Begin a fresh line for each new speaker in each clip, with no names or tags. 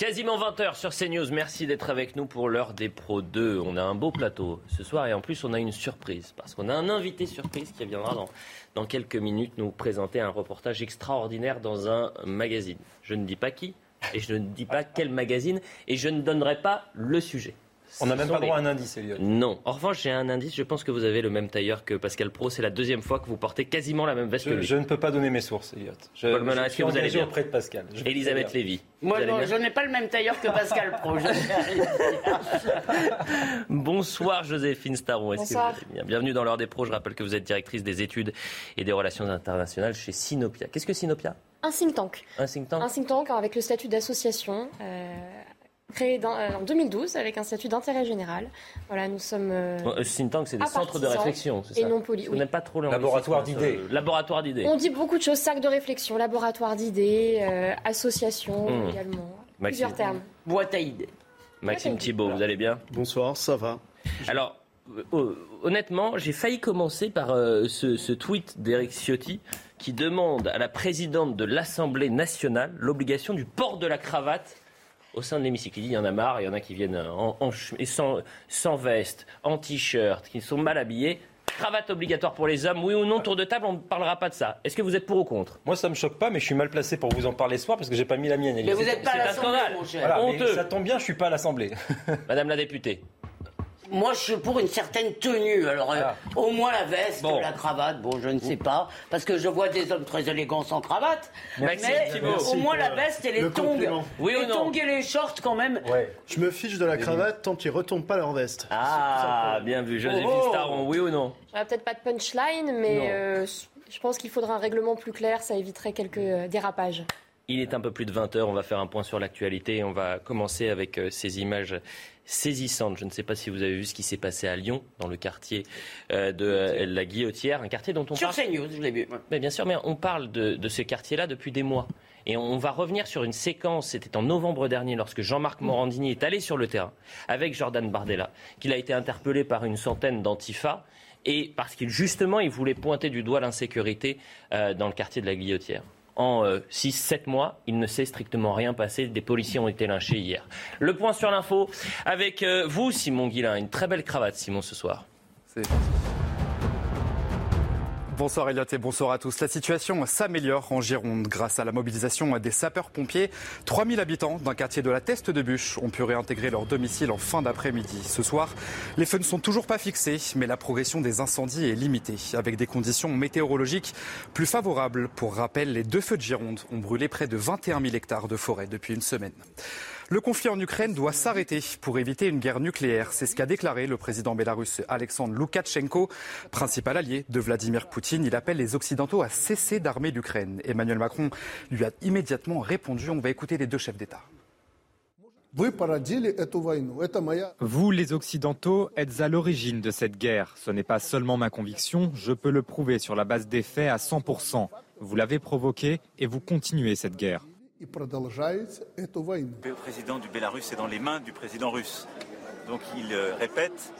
Quasiment 20h sur CNews. Merci d'être avec nous pour l'heure des Pro 2. On a un beau plateau ce soir et en plus on a une surprise parce qu'on a un invité surprise qui viendra dans quelques minutes nous présenter un reportage extraordinaire dans un magazine. Je ne dis pas qui et je ne dis pas quel magazine et je ne donnerai pas le sujet.
On n'a même pas droit à un indice, Elliot.
Non. En revanche, j'ai un indice. Je pense que vous avez le même tailleur que Pascal Pro. C'est la deuxième fois que vous portez quasiment la même veste que
Je,
lui.
je ne peux pas donner mes sources, Elliot. Je,
Paul Melun, est-ce que vous allez bien
auprès de Pascal. Je
Elisabeth. Lévy.
Moi, non, je n'ai pas le même tailleur que Pascal Pro.
Bonsoir Joséphine Staron. Que
Bonsoir.
vous allez bien? Bienvenue dans l'heure des pros. Je rappelle que vous êtes directrice des études et des relations internationales chez Sinopia. Qu'est-ce que Sinopia?
Un think tank.
Un think tank?
Un think tank avec le statut d'association, euh, créé dans- euh, en 2012 avec un statut d'intérêt général. Voilà, nous sommes. euh,
Bon, euh, Think tank, c'est des centres de réflexion, c'est
et non poli-
On n'aime pas trop
Laboratoire d'idées.
Laboratoire d'idées.
On dit beaucoup de choses, sac de réflexion, laboratoire d'idées, euh, association
Mmh.
également.
Maxime.
Plusieurs termes.
Boîte à idées.
Maxime Thibault, vous allez bien?
Bonsoir, ça va?
Alors, euh, honnêtement, j'ai failli commencer par euh, ce, ce tweet d'Éric Ciotti qui demande à la présidente de l'Assemblée nationale l'obligation du port de la cravate au sein de l'hémicycle. Il dit il y en a marre, il y en a qui viennent en, sans, sans veste, en t-shirt, qui sont mal habillés. Cravate obligatoire pour les hommes, oui ou non, tour de table, on ne parlera pas de ça. Est-ce que vous êtes pour ou contre?
Moi, ça me choque pas, mais je suis mal placé pour vous en parler ce soir parce que j'ai pas mis la mienne.
Mais vous n'êtes pas
c'est
à
un
l'Assemblée,
scandale.
mon cher.
Voilà, mais
honteux.
ça tombe bien, je suis pas à l'Assemblée.
Madame la députée.
Moi, je suis pour une certaine tenue. Alors, euh,
Ah.
au moins la veste,
Bon.
la cravate, bon, je ne sais pas. Parce que je vois des hommes très élégants sans cravate.
Maxime
mais au moins la
pour,
veste et les
le
tongs.
Oui ou
les tongs et les shorts, quand même.
Ouais.
Je me fiche de la cravate tant qu'ils retournent pas leur veste.
Ah, bien vu, Joséphine
Oh.
Staron, oui ou non
J'aurais peut-être pas de punchline, mais euh, je pense qu'il faudra un règlement plus clair, ça éviterait quelques euh, dérapages.
Il est un peu plus de 20h, on va faire un point sur l'actualité. On va commencer avec euh, ces images saisissantes. Je ne sais pas si vous avez vu ce qui s'est passé à Lyon, dans le quartier euh, de euh, la Guillotière, un quartier dont on
Sur
parle...
CNews, je l'ai vu.
Mais bien sûr, mais on parle de, de ce quartier-là depuis des mois. Et on va revenir sur une séquence, c'était en novembre dernier, lorsque Jean-Marc Morandini est allé sur le terrain avec Jordan Bardella, qu'il a été interpellé par une centaine d'antifa, et parce qu'il justement, il voulait pointer du doigt l'insécurité euh, dans le quartier de la Guillotière. En 6-7 mois, il ne s'est strictement rien passé. Des policiers ont été lynchés hier. Le point sur l'info avec euh, vous, Simon Guillain. Une très belle cravate, Simon, ce soir.
Bonsoir Elliot et bonsoir à tous. La situation s'améliore en Gironde grâce à la mobilisation des sapeurs-pompiers. 3000 habitants d'un quartier de la Teste de Bûche ont pu réintégrer leur domicile en fin d'après-midi. Ce soir, les feux ne sont toujours pas fixés, mais la progression des incendies est limitée, avec des conditions météorologiques plus favorables. Pour rappel, les deux feux de Gironde ont brûlé près de 21 000 hectares de forêt depuis une semaine. Le conflit en Ukraine doit s'arrêter pour éviter une guerre nucléaire. C'est ce qu'a déclaré le président bélarusse Alexandre Loukachenko, principal allié de Vladimir Poutine. Il appelle les Occidentaux à cesser d'armer l'Ukraine. Emmanuel Macron lui a immédiatement répondu. On va écouter les deux chefs d'État.
Vous, les Occidentaux, êtes à l'origine de cette guerre. Ce n'est pas seulement ma conviction, je peux le prouver sur la base des faits à 100%. Vous l'avez provoquée et vous continuez cette guerre.
Le président du Bélarus est dans les mains du président russe. Donc il euh, répète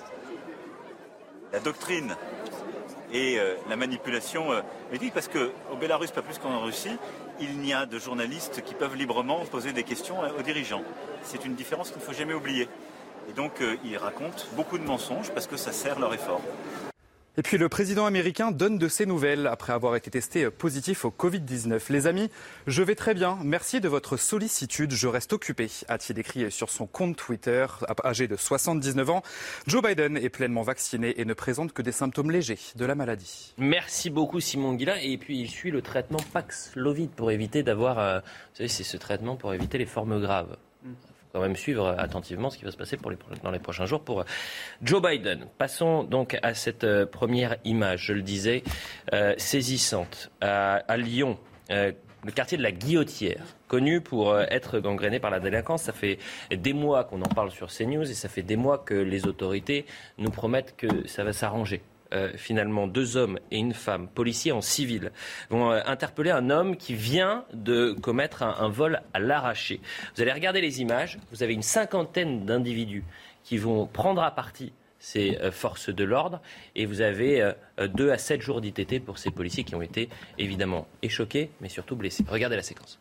la doctrine et euh, la manipulation. Euh, Mais oui, parce qu'au Bélarus, pas plus qu'en Russie, il n'y a de journalistes qui peuvent librement poser des questions aux dirigeants. C'est une différence qu'il ne faut jamais oublier. Et donc il raconte beaucoup de mensonges parce que ça sert leur effort.
Et puis le président américain donne de ses nouvelles après avoir été testé positif au Covid-19. Les amis, je vais très bien. Merci de votre sollicitude. Je reste occupé, a-t-il écrit sur son compte Twitter. Âgé de 79 ans, Joe Biden est pleinement vacciné et ne présente que des symptômes légers de la maladie.
Merci beaucoup Simon Guillain. Et puis il suit le traitement Paxlovid pour éviter d'avoir... euh, vous savez, c'est ce traitement pour éviter les formes graves. Quand même suivre attentivement ce qui va se passer dans les prochains jours pour euh, Joe Biden. Passons donc à cette euh, première image, je le disais, euh, saisissante. À, Lyon, le quartier de la Guillotière, connu pour être gangréné par la délinquance. Ça fait des mois qu'on en parle sur CNews et ça fait des mois que les autorités nous promettent que ça va s'arranger. Euh, finalement deux hommes et une femme, policiers en civil, vont euh, interpeller un homme qui vient de commettre un, vol à l'arraché. Vous allez regarder les images, vous avez une cinquantaine d'individus qui vont prendre à partie ces euh, forces de l'ordre et vous avez euh, euh, deux à sept jours d'ITT pour ces policiers qui ont été évidemment échoqués mais surtout blessés. Regardez la séquence.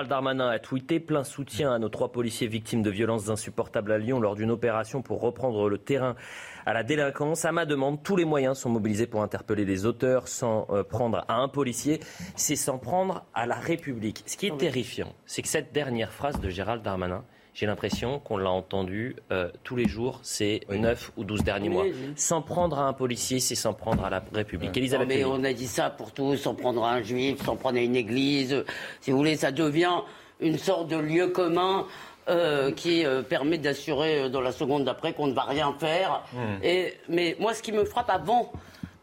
Gérald Darmanin a tweeté plein soutien à nos trois policiers victimes de violences insupportables à Lyon lors d'une opération pour reprendre le terrain à la délinquance. À ma demande, tous les moyens sont mobilisés pour interpeller les auteurs sans euh, prendre à un policier, c'est sans prendre à la République. Ce qui est terrifiant, c'est que cette dernière phrase de Gérald Darmanin, j'ai l'impression qu'on l'a entendu euh, tous les jours ces 9 ou 12 derniers mois.
Oui, oui.
Sans prendre à un policier, c'est sans prendre à la République. Elisabeth
Non, mais on a dit ça pour tous, sans prendre à un juif, sans prendre à une église. Si vous voulez, ça devient une sorte de lieu commun. euh, qui euh, permet d'assurer euh, dans la seconde d'après qu'on ne va rien faire.
Mm.
Et, mais moi, ce qui me frappe avant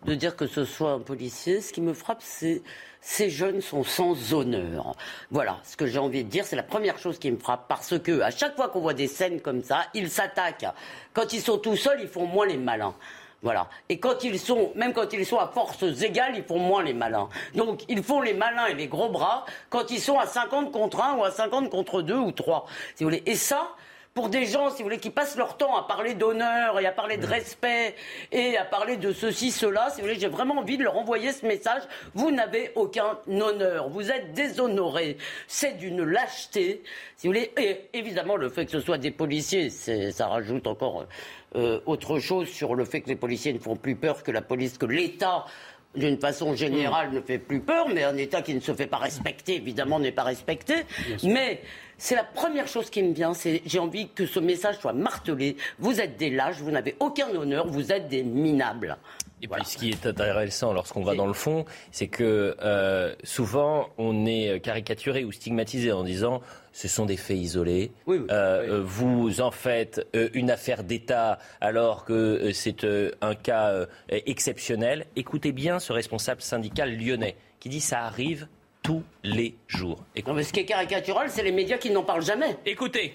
de dire que ce soit un policier, ce qui me frappe, c'est ces jeunes sont sans honneur. Voilà, ce que j'ai envie de dire, c'est la première chose qui me frappe, parce que à chaque fois qu'on voit des scènes comme ça, ils s'attaquent. Quand ils sont tout seuls, ils font moins les malins. Voilà. Et quand ils sont, même quand ils sont à forces égales, ils font moins les malins. Donc, ils font les malins et les gros bras quand ils sont à 50 contre 1 ou à 50 contre 2 ou 3. Si vous voulez. Et ça, pour des gens, si vous voulez, qui passent leur temps à parler d'honneur et à parler de respect et à parler de ceci, cela, si vous voulez, j'ai vraiment envie de leur envoyer ce message. Vous n'avez aucun honneur. Vous êtes déshonorés. C'est d'une lâcheté, si vous voulez. Et évidemment, le fait que ce soit des policiers, ça rajoute encore euh, autre chose sur le fait que les policiers ne font plus peur que la police, que l'État d'une façon générale, ne fait plus peur, mais un État qui ne se fait pas respecter, évidemment, n'est pas respecté. Mais c'est la première chose qui me vient, c'est j'ai envie que ce message soit martelé. Vous êtes des lâches, vous n'avez aucun honneur, vous êtes des minables.
Et puis ce qui est intéressant lorsqu'on va dans le fond, c'est que euh, souvent on est caricaturé ou stigmatisé en disant ce sont des faits isolés. Euh, euh, Vous en faites euh, une affaire d'État alors que euh, c'est euh, un cas euh, exceptionnel. Écoutez bien ce responsable syndical lyonnais qui dit ça arrive tous les jours.
Non, mais ce qui est caricatural, c'est les médias qui n'en parlent jamais.
Écoutez.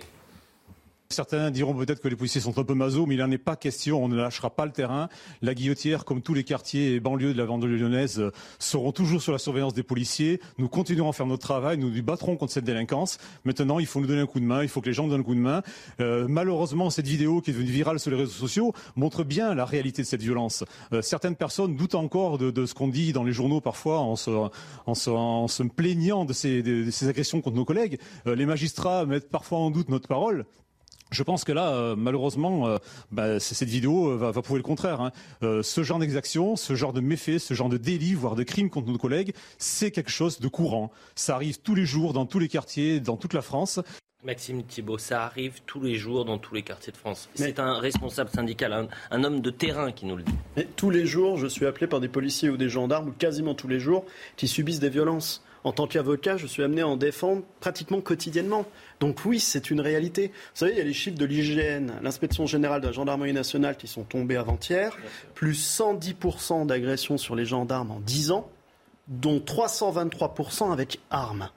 Certains diront peut-être que les policiers sont un peu maso, mais il n'en est pas question. On ne lâchera pas le terrain. La Guillotière, comme tous les quartiers et banlieues de la banlieue lyonnaise, euh, seront toujours sur la surveillance des policiers. Nous continuerons à faire notre travail. Nous nous battrons contre cette délinquance. Maintenant, il faut nous donner un coup de main. Il faut que les gens nous donnent un coup de main. Euh, malheureusement, cette vidéo qui est devenue virale sur les réseaux sociaux montre bien la réalité de cette violence. Euh, certaines personnes doutent encore de, ce qu'on dit dans les journaux parfois en se, plaignant de ces, agressions contre nos collègues. Les magistrats mettent parfois en doute notre parole. Je pense que là, euh, malheureusement, euh, bah, cette vidéo euh, va, va prouver le contraire. hein. Euh, ce genre d'exaction, ce genre de méfait, ce genre de délit, voire de crime contre nos collègues, c'est quelque chose de courant. Ça arrive tous les jours, dans tous les quartiers, dans toute la France.
Maxime Thibault, ça arrive tous les jours dans tous les quartiers de France. C'est un responsable syndical, un, un homme de terrain qui nous le dit.
Mais tous les jours, je suis appelé par des policiers ou des gendarmes, ou quasiment tous les jours, qui subissent des violences. En tant qu'avocat, je suis amené à en défendre pratiquement quotidiennement. Donc oui, c'est une réalité. Vous savez, il y a les chiffres de l'IGN, l'inspection générale de la gendarmerie nationale, qui sont tombés avant-hier. Plus 110% d'agressions sur les gendarmes en 10 ans, dont 323% avec armes.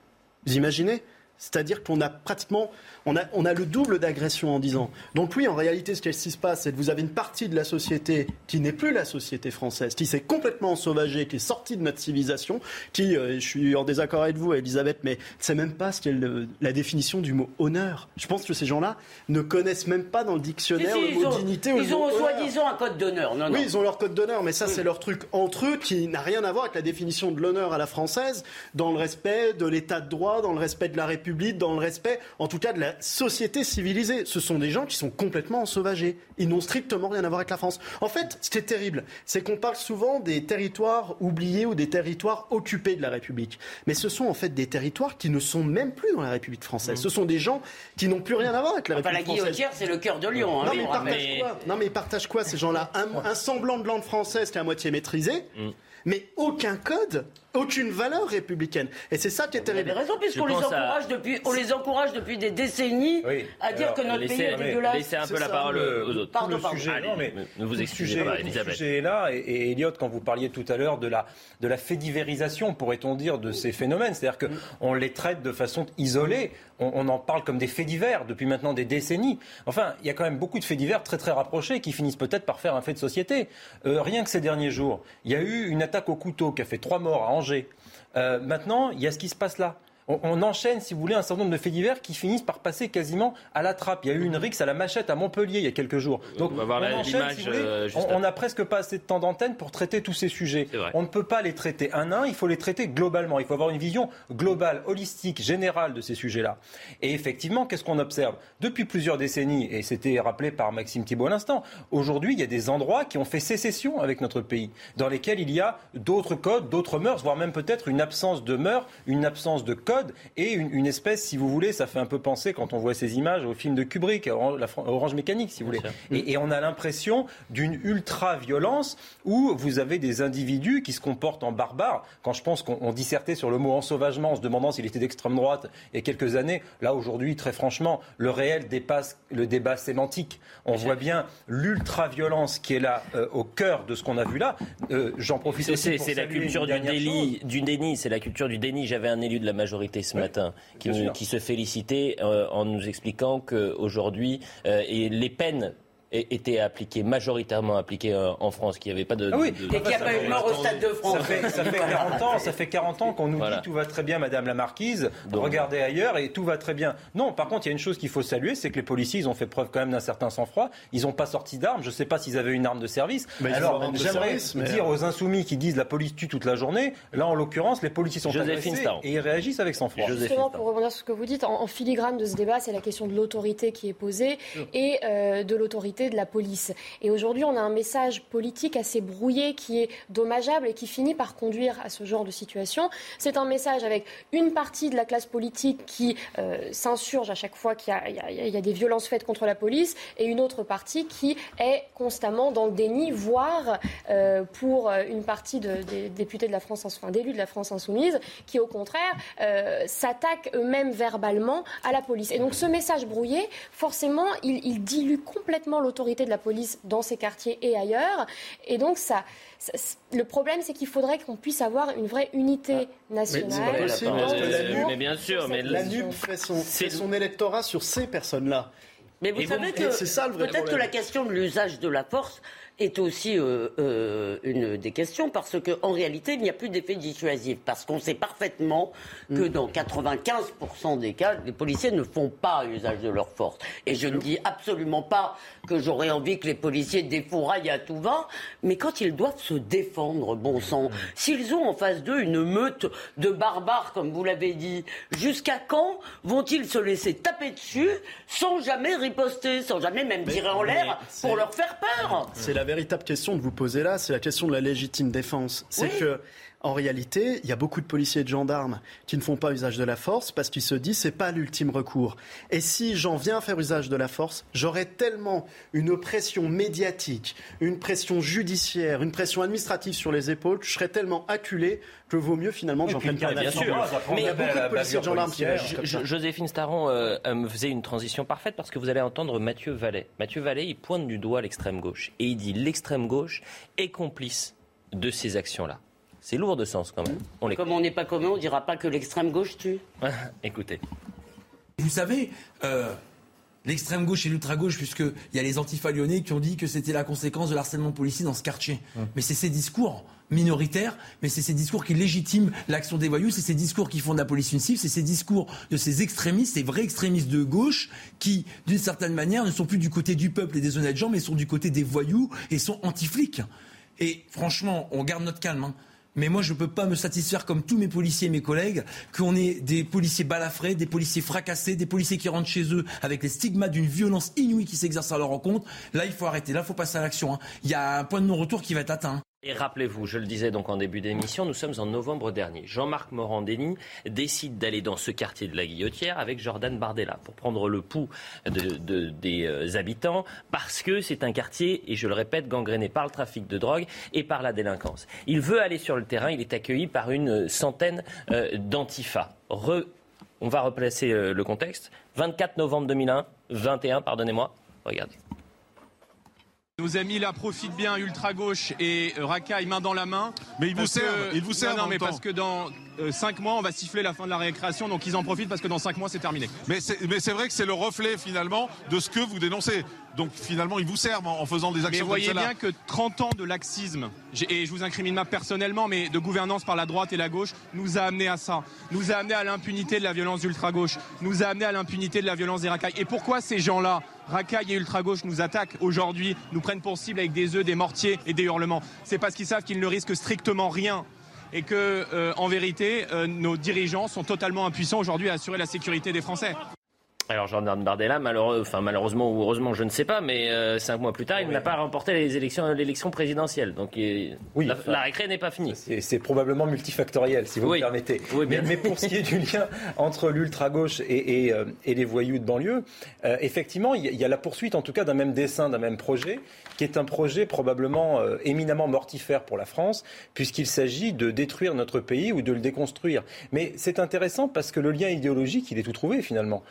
Vous imaginez? C'est-à-dire qu'on a pratiquement, on a, on a le double d'agressions en 10 ans. Donc oui, en réalité, ce qui se passe, c'est que vous avez une partie de la société qui n'est plus la société française, qui s'est complètement ensauvagée, qui est sortie de notre civilisation, qui, euh, je suis en désaccord avec vous, Elisabeth, mais ne sait même pas ce qu'est le- la définition du mot honneur. Je pense que ces gens-là ne connaissent même pas dans le dictionnaire
Si, si,
le mot
ont,
dignité
ils ont soi-disant un code d'honneur. Non, non.
Oui, ils ont leur code d'honneur, mais ça, c'est leur truc entre eux qui n'a rien à voir avec la définition de l'honneur à la française, dans le respect de l'état de droit, dans le respect de la République. République, dans le respect, en tout cas, de la société civilisée. Ce sont des gens qui sont complètement ensauvagés. Ils n'ont strictement rien à voir avec la France. En fait, ce qui est terrible, c'est qu'on parle souvent des territoires oubliés ou des territoires occupés de la République. Mais ce sont en fait des territoires qui ne sont même plus dans la République française. Ce sont des gens qui n'ont plus rien à voir avec la
Enfin, la
République française.
guillotière, c'est le cœur de Lyon. hein,
Non, mais ils partagent quoi? Non, mais ils partagent quoi ces gens-là? Un, un semblant de langue française qui est à moitié maîtrisé, mais aucun code, aucune valeur républicaine. Et c'est ça qui est
Vous avez
terrible.
raison, puisqu'on les, encourage depuis, on les encourage depuis des décennies à dire que notre pays est dégueulasse.
laissez un peu la parole aux autres.
Pardon,
le
pardon.
sujet,
Allez,
non, mais
ne- vous
le
excusez
sujet-
pas,
tout le
Elisabeth.
sujet est là. Et, et Elliot, quand vous parliez tout à l'heure de la, de la fédivérisation, pourrait-on dire, de ces phénomènes, c'est-à-dire qu'on les traite de façon isolée, on, on en parle comme des faits divers depuis maintenant des décennies. Enfin, il y a quand même beaucoup de faits divers très très rapprochés qui finissent peut-être par faire un fait de société. Euh, rien que ces derniers jours, il y a eu une attaque au couteau qui a fait trois morts à Angers. Euh, maintenant, il y a ce qui se passe là. On, on enchaîne, si vous voulez, un certain nombre de faits divers qui finissent par passer quasiment à la trappe. Il y a eu une rixe à la machette à Montpellier il y a quelques jours. Donc,
On va voir la-
enchaîne,
l'image,
si vous voulez.
euh,
on- n'a presque pas assez de temps d'antenne pour traiter tous ces sujets. On ne peut pas les traiter un à un, il faut les traiter globalement. Il faut avoir une vision globale, holistique, générale de ces sujets-là. Et effectivement, qu'est-ce qu'on observe? Depuis plusieurs décennies, et c'était rappelé par Maxime Thibault à l'instant, aujourd'hui, il y a des endroits qui ont fait sécession avec notre pays, dans lesquels il y a d'autres codes, d'autres mœurs, voire même peut-être une absence de mœurs, une absence de et une, une espèce, si vous voulez, ça fait un peu penser quand on voit ces images au film de Kubrick, Orange, la Fran- Orange Mécanique, si vous voulez. Et, et on a l'impression d'une ultra-violence où vous avez des individus qui se comportent en barbares. Quand je pense qu'on on dissertait sur le mot ensauvagement en se demandant s'il était d'extrême droite il y a quelques années, là aujourd'hui, très franchement, le réel dépasse le débat sémantique. On voit bien l'ultra-violence qui est là euh, au cœur de ce qu'on a vu là. Euh, J'en profite aussi pour
c'est la culture déni, du déni. C'est la culture du déni. J'avais un élu de la majorité ce matin qui, se félicitait euh, en nous expliquant qu'aujourd'hui, et les peines é- étaient appliquées, majoritairement appliquées euh, en France, qu'il n'y avait pas de...
Ah oui.
de-
Et qu'il n'y a pas eu de mort au Stade de France.
Ça fait, ça fait 40 ans, ça fait 40 ans qu'on nous
Voilà.
dit tout va très bien, Madame la Marquise.
Donc-
regardez ailleurs et tout va très bien. Non, par contre, il y a une chose qu'il faut saluer, c'est que les policiers, ils ont fait preuve quand même d'un certain sang-froid. Ils n'ont pas sorti d'armes. Je ne sais pas s'ils avaient une arme de service.
Mais
Alors, j'aimerais
mais-
dire aux insoumis qui disent la police tue toute la journée. Là, en l'occurrence, les policiers sont agressés et ils réagissent avec sang-froid.
Justement, pour rebondir sur ce que vous dites, en, en filigrane de ce débat, c'est la question de l'autorité qui est posée et euh, de l'autorité de la police. Et aujourd'hui, on a un message politique assez brouillé qui est dommageable et qui finit par conduire à ce genre de situation. C'est un message avec une partie de la classe politique qui euh, s'insurge à chaque fois qu'il y a- des violences faites contre la police et une autre partie qui est constamment dans le déni, voire euh, pour euh, une partie de- des députés de la France, enfin d'élus de la France insoumise, qui au contraire s'attaquent eux-mêmes verbalement à la police. Et donc ce message brouillé, forcément, il, il dilue complètement l'autorité de la police dans ces quartiers et ailleurs. Et donc ça, ça- le problème, c'est qu'il faudrait qu'on puisse avoir une vraie unité nationale.
c'est pas possible,
dans
parce que la
mais bien sûr, mais
La NUP fait son,
C'est-
fait son électorat sur ces personnes-là.
Mais vous
Et
savez
vous-
que peut-être que la question de l'usage de la force est aussi euh, euh, une des questions parce qu'en réalité, il n'y a plus d'effet dissuasif parce qu'on sait parfaitement que
Mm.
dans 95% des cas, les policiers ne font pas usage de leur force. Et je ne dis absolument pas que j'aurais envie que les policiers défouraillent à tout va, mais quand ils doivent se défendre, bon sang, s'ils ont en face d'eux une meute de barbares, comme vous l'avez dit, jusqu'à quand vont-ils se laisser taper dessus sans jamais riposter, sans jamais même tirer en l'air pour leur faire peur?
C'est la véritable question de vous poser là, c'est la question de la légitime défense. C'est
Oui.
que en réalité, il y a beaucoup de policiers et de gendarmes qui ne font pas usage de la force parce qu'ils se disent c'est pas l'ultime recours. Et si j'en viens à faire usage de la force, j'aurai tellement une pression médiatique, une pression judiciaire, une pression administrative sur les épaules, que je serai tellement acculé que vaut mieux finalement que j'en prenne pas
bien
la
sûr.
force.
Mais
il y a beaucoup de policiers et de gendarmes qui.
Joséphine Staron euh, euh, me faisait une transition parfaite parce que vous allez entendre Mathieu Vallet. Mathieu Vallet, il pointe du doigt l'extrême gauche et il dit l'extrême gauche est complice de ces actions-là. C'est lourd de sens quand même. On.
Comme on n'est pas commun, on dira pas que l'extrême gauche tue.
Écoutez.
Vous savez, euh, l'extrême gauche et l'ultra gauche, puisqu'il y a les antifa lyonnais qui ont dit que c'était la conséquence de l'harcèlement policier dans ce quartier. Mais c'est ces discours minoritaires, mais c'est ces discours qui légitiment l'action des voyous, c'est ces discours qui font de la police une cible, c'est ces discours de ces extrémistes, ces vrais extrémistes de gauche, qui, d'une certaine manière, ne sont plus du côté du peuple et des honnêtes gens, mais sont du côté des voyous et sont anti-flics. Et franchement, on garde notre calme. hein. Mais moi, je ne peux pas me satisfaire, comme tous mes policiers et mes collègues, qu'on ait des policiers balafrés, des policiers fracassés, des policiers qui rentrent chez eux avec les stigmates d'une violence inouïe qui s'exerce à leur rencontre. Là, il faut arrêter. Là, il faut passer à l'action. hein. Il y a un point de non-retour qui va être atteint.
Et rappelez-vous, je le disais donc en début d'émission, nous sommes en novembre dernier. Jean-Marc Morandini décide d'aller dans ce quartier de la Guillotière avec Jordan Bardella pour prendre le pouls de- de- des euh, habitants parce que c'est un quartier, et je le répète, gangréné par le trafic de drogue et par la délinquance. Il veut aller sur le terrain, il est accueilli par une centaine euh, d'antifa. On va replacer euh, le contexte. 24 novembre 2001, 21, pardonnez-moi, regardez.
Nos amis là profitent bien, ultra gauche et euh, racaille main dans la main.
Mais ils vous servent, ils vous servent
Non, mais
temps.
parce que dans 5 mois, on va siffler la fin de la récréation, donc ils en profitent parce que dans 5 mois, c'est terminé.
Mais c'est mais vrai que c'est le reflet finalement de ce que vous dénoncez. Donc finalement, ils vous servent en, en faisant des
Mais
actions
vous voyez
comme
bien que 30 ans de laxisme, et je vous incrimine pas personnellement, mais de gouvernance par la droite et la gauche, nous a amené à ça. Nous a amené à l'impunité de la violence ultra-gauche. Nous a amené à l'impunité de la violence des racailles. Et pourquoi ces gens-là, racailles et ultra-gauche, nous attaquent aujourd'hui, nous prennent pour cible avec des œufs, des mortiers et des hurlements? C'est parce qu'ils savent qu'ils ne risquent strictement rien. Et que, euh, en vérité, euh, nos dirigeants sont totalement impuissants aujourd'hui à assurer la sécurité des Français.
Alors Jordan Bardella, malheureux, enfin, malheureusement ou heureusement, je ne sais pas, mais euh, cinq mois plus tard, il n'a pas remporté les élections, l'élection présidentielle. Donc il-
Oui,
la,
enfin,
la récré n'est pas finie.
C'est probablement multifactoriel, si vous
Oui.
me permettez.
Oui,
mais, pour ce qui est du lien entre l'ultra-gauche et, et, euh, et les voyous de banlieue, euh, effectivement, il y, a- il y a la poursuite, en tout cas, d'un même dessin, d'un même projet, qui est un projet probablement éminemment mortifère pour la France, puisqu'il s'agit de détruire notre pays ou de le déconstruire. Mais c'est intéressant parce que le lien idéologique, il est tout trouvé, finalement.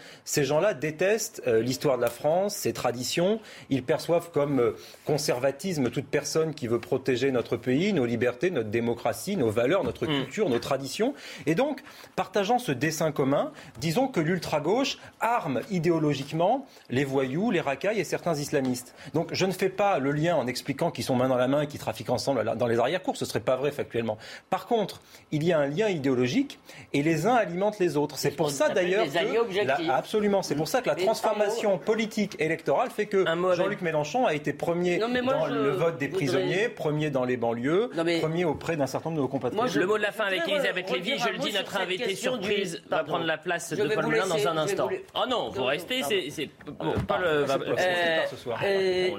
Gens-là détestent euh, l'histoire de la France, ses traditions. Ils perçoivent comme euh, conservatisme toute personne qui veut protéger notre pays, nos libertés, notre démocratie, nos valeurs, notre culture, nos traditions. Et donc, partageant ce dessin commun, disons que l'ultra-gauche arme idéologiquement les voyous, les racailles et certains islamistes. Donc, je ne fais pas le lien en expliquant qu'ils sont main dans la main et qu'ils trafiquent ensemble dans les arrière-cours. Ce serait pas vrai factuellement. Par contre, il y a un lien idéologique et les uns alimentent les autres. C'est pour ça d'ailleurs que
objectifs.
la- absolument. C'est pour ça que la transformation politique électorale fait que Jean-Luc Mélenchon a été premier
Non, moi,
dans
je
le vote des
voudrais-
prisonniers, premier dans les banlieues,
Non, mais-
premier auprès d'un certain nombre de nos compatriotes.
le mot de la fin avec Elisabeth Lévy, je le dis, notre invité
du-
surprise va prendre la place
Je
de Paul Melun dans un instant.
vous-
Oh non, vous restez,
pardon.
c'est... c'est-
Ah,
euh, euh,
Euh,
ce soir.
euh,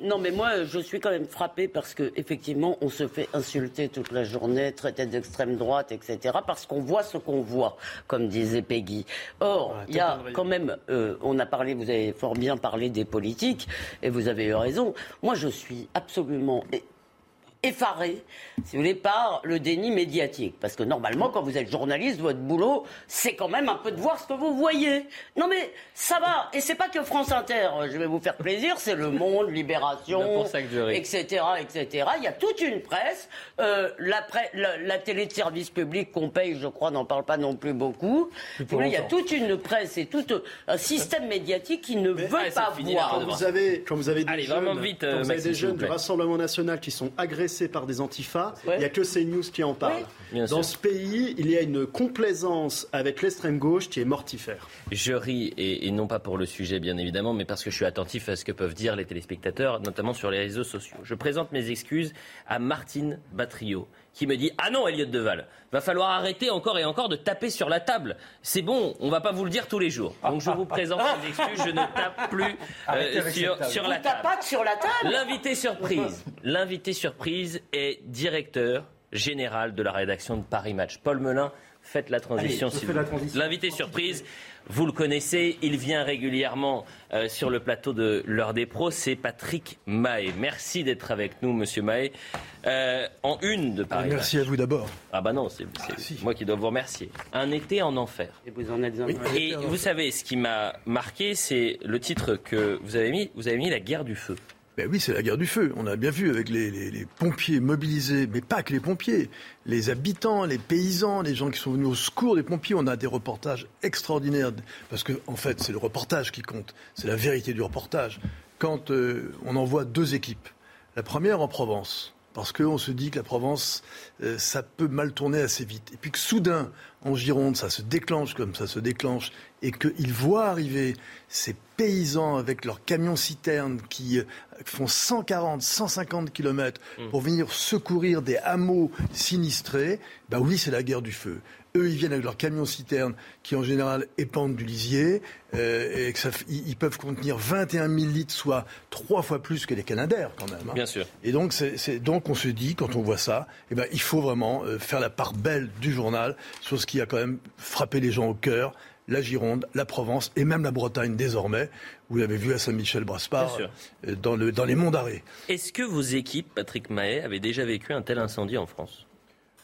non, mais moi, je suis quand même frappé parce que effectivement, on se fait insulter toute la journée, traiter d'extrême droite, etc. Parce qu'on voit ce qu'on voit, comme disait Peggy. Or, il y a quand même, euh, on a parlé, vous avez fort bien parlé des politiques, et vous avez eu raison. Moi, je suis absolument effaré, si vous voulez, par le déni médiatique. Parce que normalement, quand vous êtes journaliste, votre boulot, c'est quand même un peu de voir ce que vous voyez. Non mais ça va. Et c'est pas que France Inter, je vais vous faire plaisir, c'est Le Monde, Libération, etc., etc. Il y a toute une presse. Euh, la, pre- la, la télé de service public qu'on paye, je crois, n'en parle pas non plus beaucoup. Il y a toute une presse et tout un système médiatique qui ne veut
Ah,
pas voir.
Quand vous avez, quand vous avez des
Allez,
jeunes,
vite,
quand
euh,
avez des jeunes du. Rassemblement national qui sont agressés par des antifas, il n'y a que CNews qui en parle. Dans ce pays, il y a une complaisance avec l'extrême gauche qui est mortifère.
Je ris, et, et non pas pour le sujet bien évidemment, mais parce que je suis attentif à ce que peuvent dire les téléspectateurs, notamment sur les réseaux sociaux. Je présente mes excuses à Martine Batrio, qui me dit Ah non, Elliot Deval, va falloir arrêter encore et encore de taper sur la table. C'est bon, on va pas vous le dire tous les jours. Donc je vous présente mes excuses, je ne tape plus euh, sur, la table.
tapez sur la table
L'invité surprise. L'invité surprise est directeur général de la rédaction de Paris Match. Paul Melun, faites la transition.
Allez, fais
vous. L'invité surprise, vous le connaissez, il vient régulièrement euh, sur le plateau de l'heure des pros, c'est Patrick Mahé. Merci d'être avec nous, monsieur Mahé. Euh, en une de Paris
Merci à vous d'abord.
Ah bah non, c'est c'est moi qui dois vous remercier. Un été en enfer.
Et vous en êtes un
Et vous savez, ce qui m'a marqué, c'est le titre que vous avez mis. Vous avez mis la guerre du feu.
Ben oui, c'est la guerre du feu. On a bien vu avec les, pompiers mobilisés, mais pas que les pompiers, les habitants, les paysans, les gens qui sont venus au secours des pompiers. On a des reportages extraordinaires parce que en fait, c'est le reportage qui compte. C'est la vérité du reportage. Quand euh, on envoie deux équipes, la première en Provence. Parce qu'on se dit que la Provence, euh, ça peut mal tourner assez vite. Et puis que soudain, en Gironde, ça se déclenche comme ça se déclenche, et qu'ils voient arriver ces paysans avec leurs camions-citernes qui euh, font 140, 150 km pour venir secourir des hameaux sinistrés, ben oui, c'est la guerre du feu. Eux, ils viennent avec leurs camions-citernes qui, en général, épandent du lisier euh, et que ça, ils peuvent contenir 21 000 litres, soit trois fois plus que les Canadaires, quand même. hein.
Bien sûr.
Et donc, c'est- donc, on se dit, quand on voit ça, eh ben, il faut vraiment euh, faire la part belle du journal sur ce qui a quand même frappé les gens au cœur. La Gironde, la Provence et même la Bretagne désormais. Vous l'avez vu à Saint-Michel-Braspar,
Bien sûr.
euh, dans, le, dans les monts d'arrêt.
Est-ce que vos équipes, Patrick Mahé, avaient déjà vécu un tel incendie en France?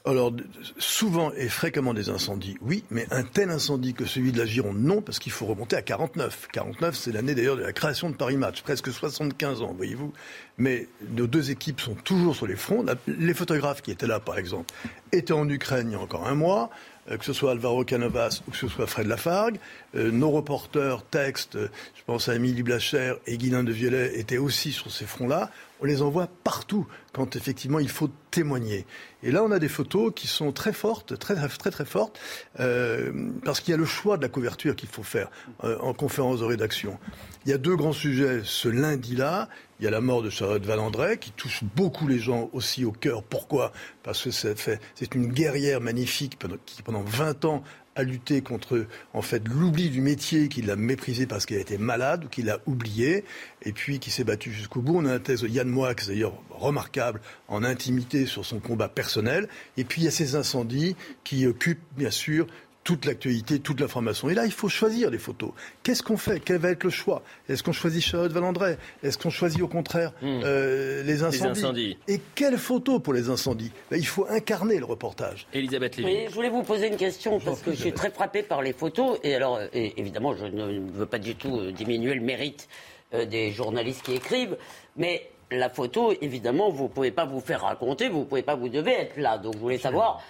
Alors, souvent et fréquemment des incendies, oui, mais un tel incendie que celui de la Gironde, non, parce qu'il faut remonter à 49. 49, c'est l'année d'ailleurs de la création de Paris Match, presque 75 ans, voyez-vous. Mais nos deux équipes sont toujours sur les fronts. Les photographes qui étaient là, par exemple, étaient en Ukraine il y a encore un mois, euh, que ce soit Alvaro Canovas ou que ce soit Fred Lafargue. Euh, nos reporters, textes, euh, je pense à Émilie Blacher et Guylain de Viollet, étaient aussi sur ces fronts-là. On les envoie partout quand effectivement il faut témoigner. Et là, on a des photos qui sont très fortes, très très très fortes, euh, parce qu'il y a le choix de la couverture qu'il faut faire euh, en conférence de rédaction. Il y a deux grands sujets ce lundi-là. Il y a la mort de Charlotte Valandré, qui touche beaucoup les gens aussi au cœur. Pourquoi? Parce que c'est une guerrière magnifique qui, pendant 20 ans, a lutté contre en fait l'oubli du métier, qui l'a méprisé parce qu'elle était malade ou qu'il l'a oublié, et puis qui s'est battu jusqu'au bout. On a un thèse de Yann Moix, d'ailleurs remarquable en intimité sur son combat personnel. Et puis il y a ces incendies qui occupent bien sûr toute l'actualité, toute l'information. Et là, il faut choisir les photos. Qu'est-ce qu'on fait? Quel va être le choix? Est-ce qu'on choisit Charlotte Valandré? Est-ce qu'on choisit au contraire euh, les, incendies?
Hmm. incendies.
Et quelles photos pour les incendies? Ben, Il faut incarner le reportage.
Elisabeth Lévy.
Oui, je voulais vous poser une question parce que je suis très frappé par les photos et alors euh, et évidemment je ne veux pas du tout euh, diminuer le mérite des journalistes qui écrivent, mais la photo évidemment vous pouvez pas vous faire raconter, vous pouvez pas vous devez être là donc je voulais savoir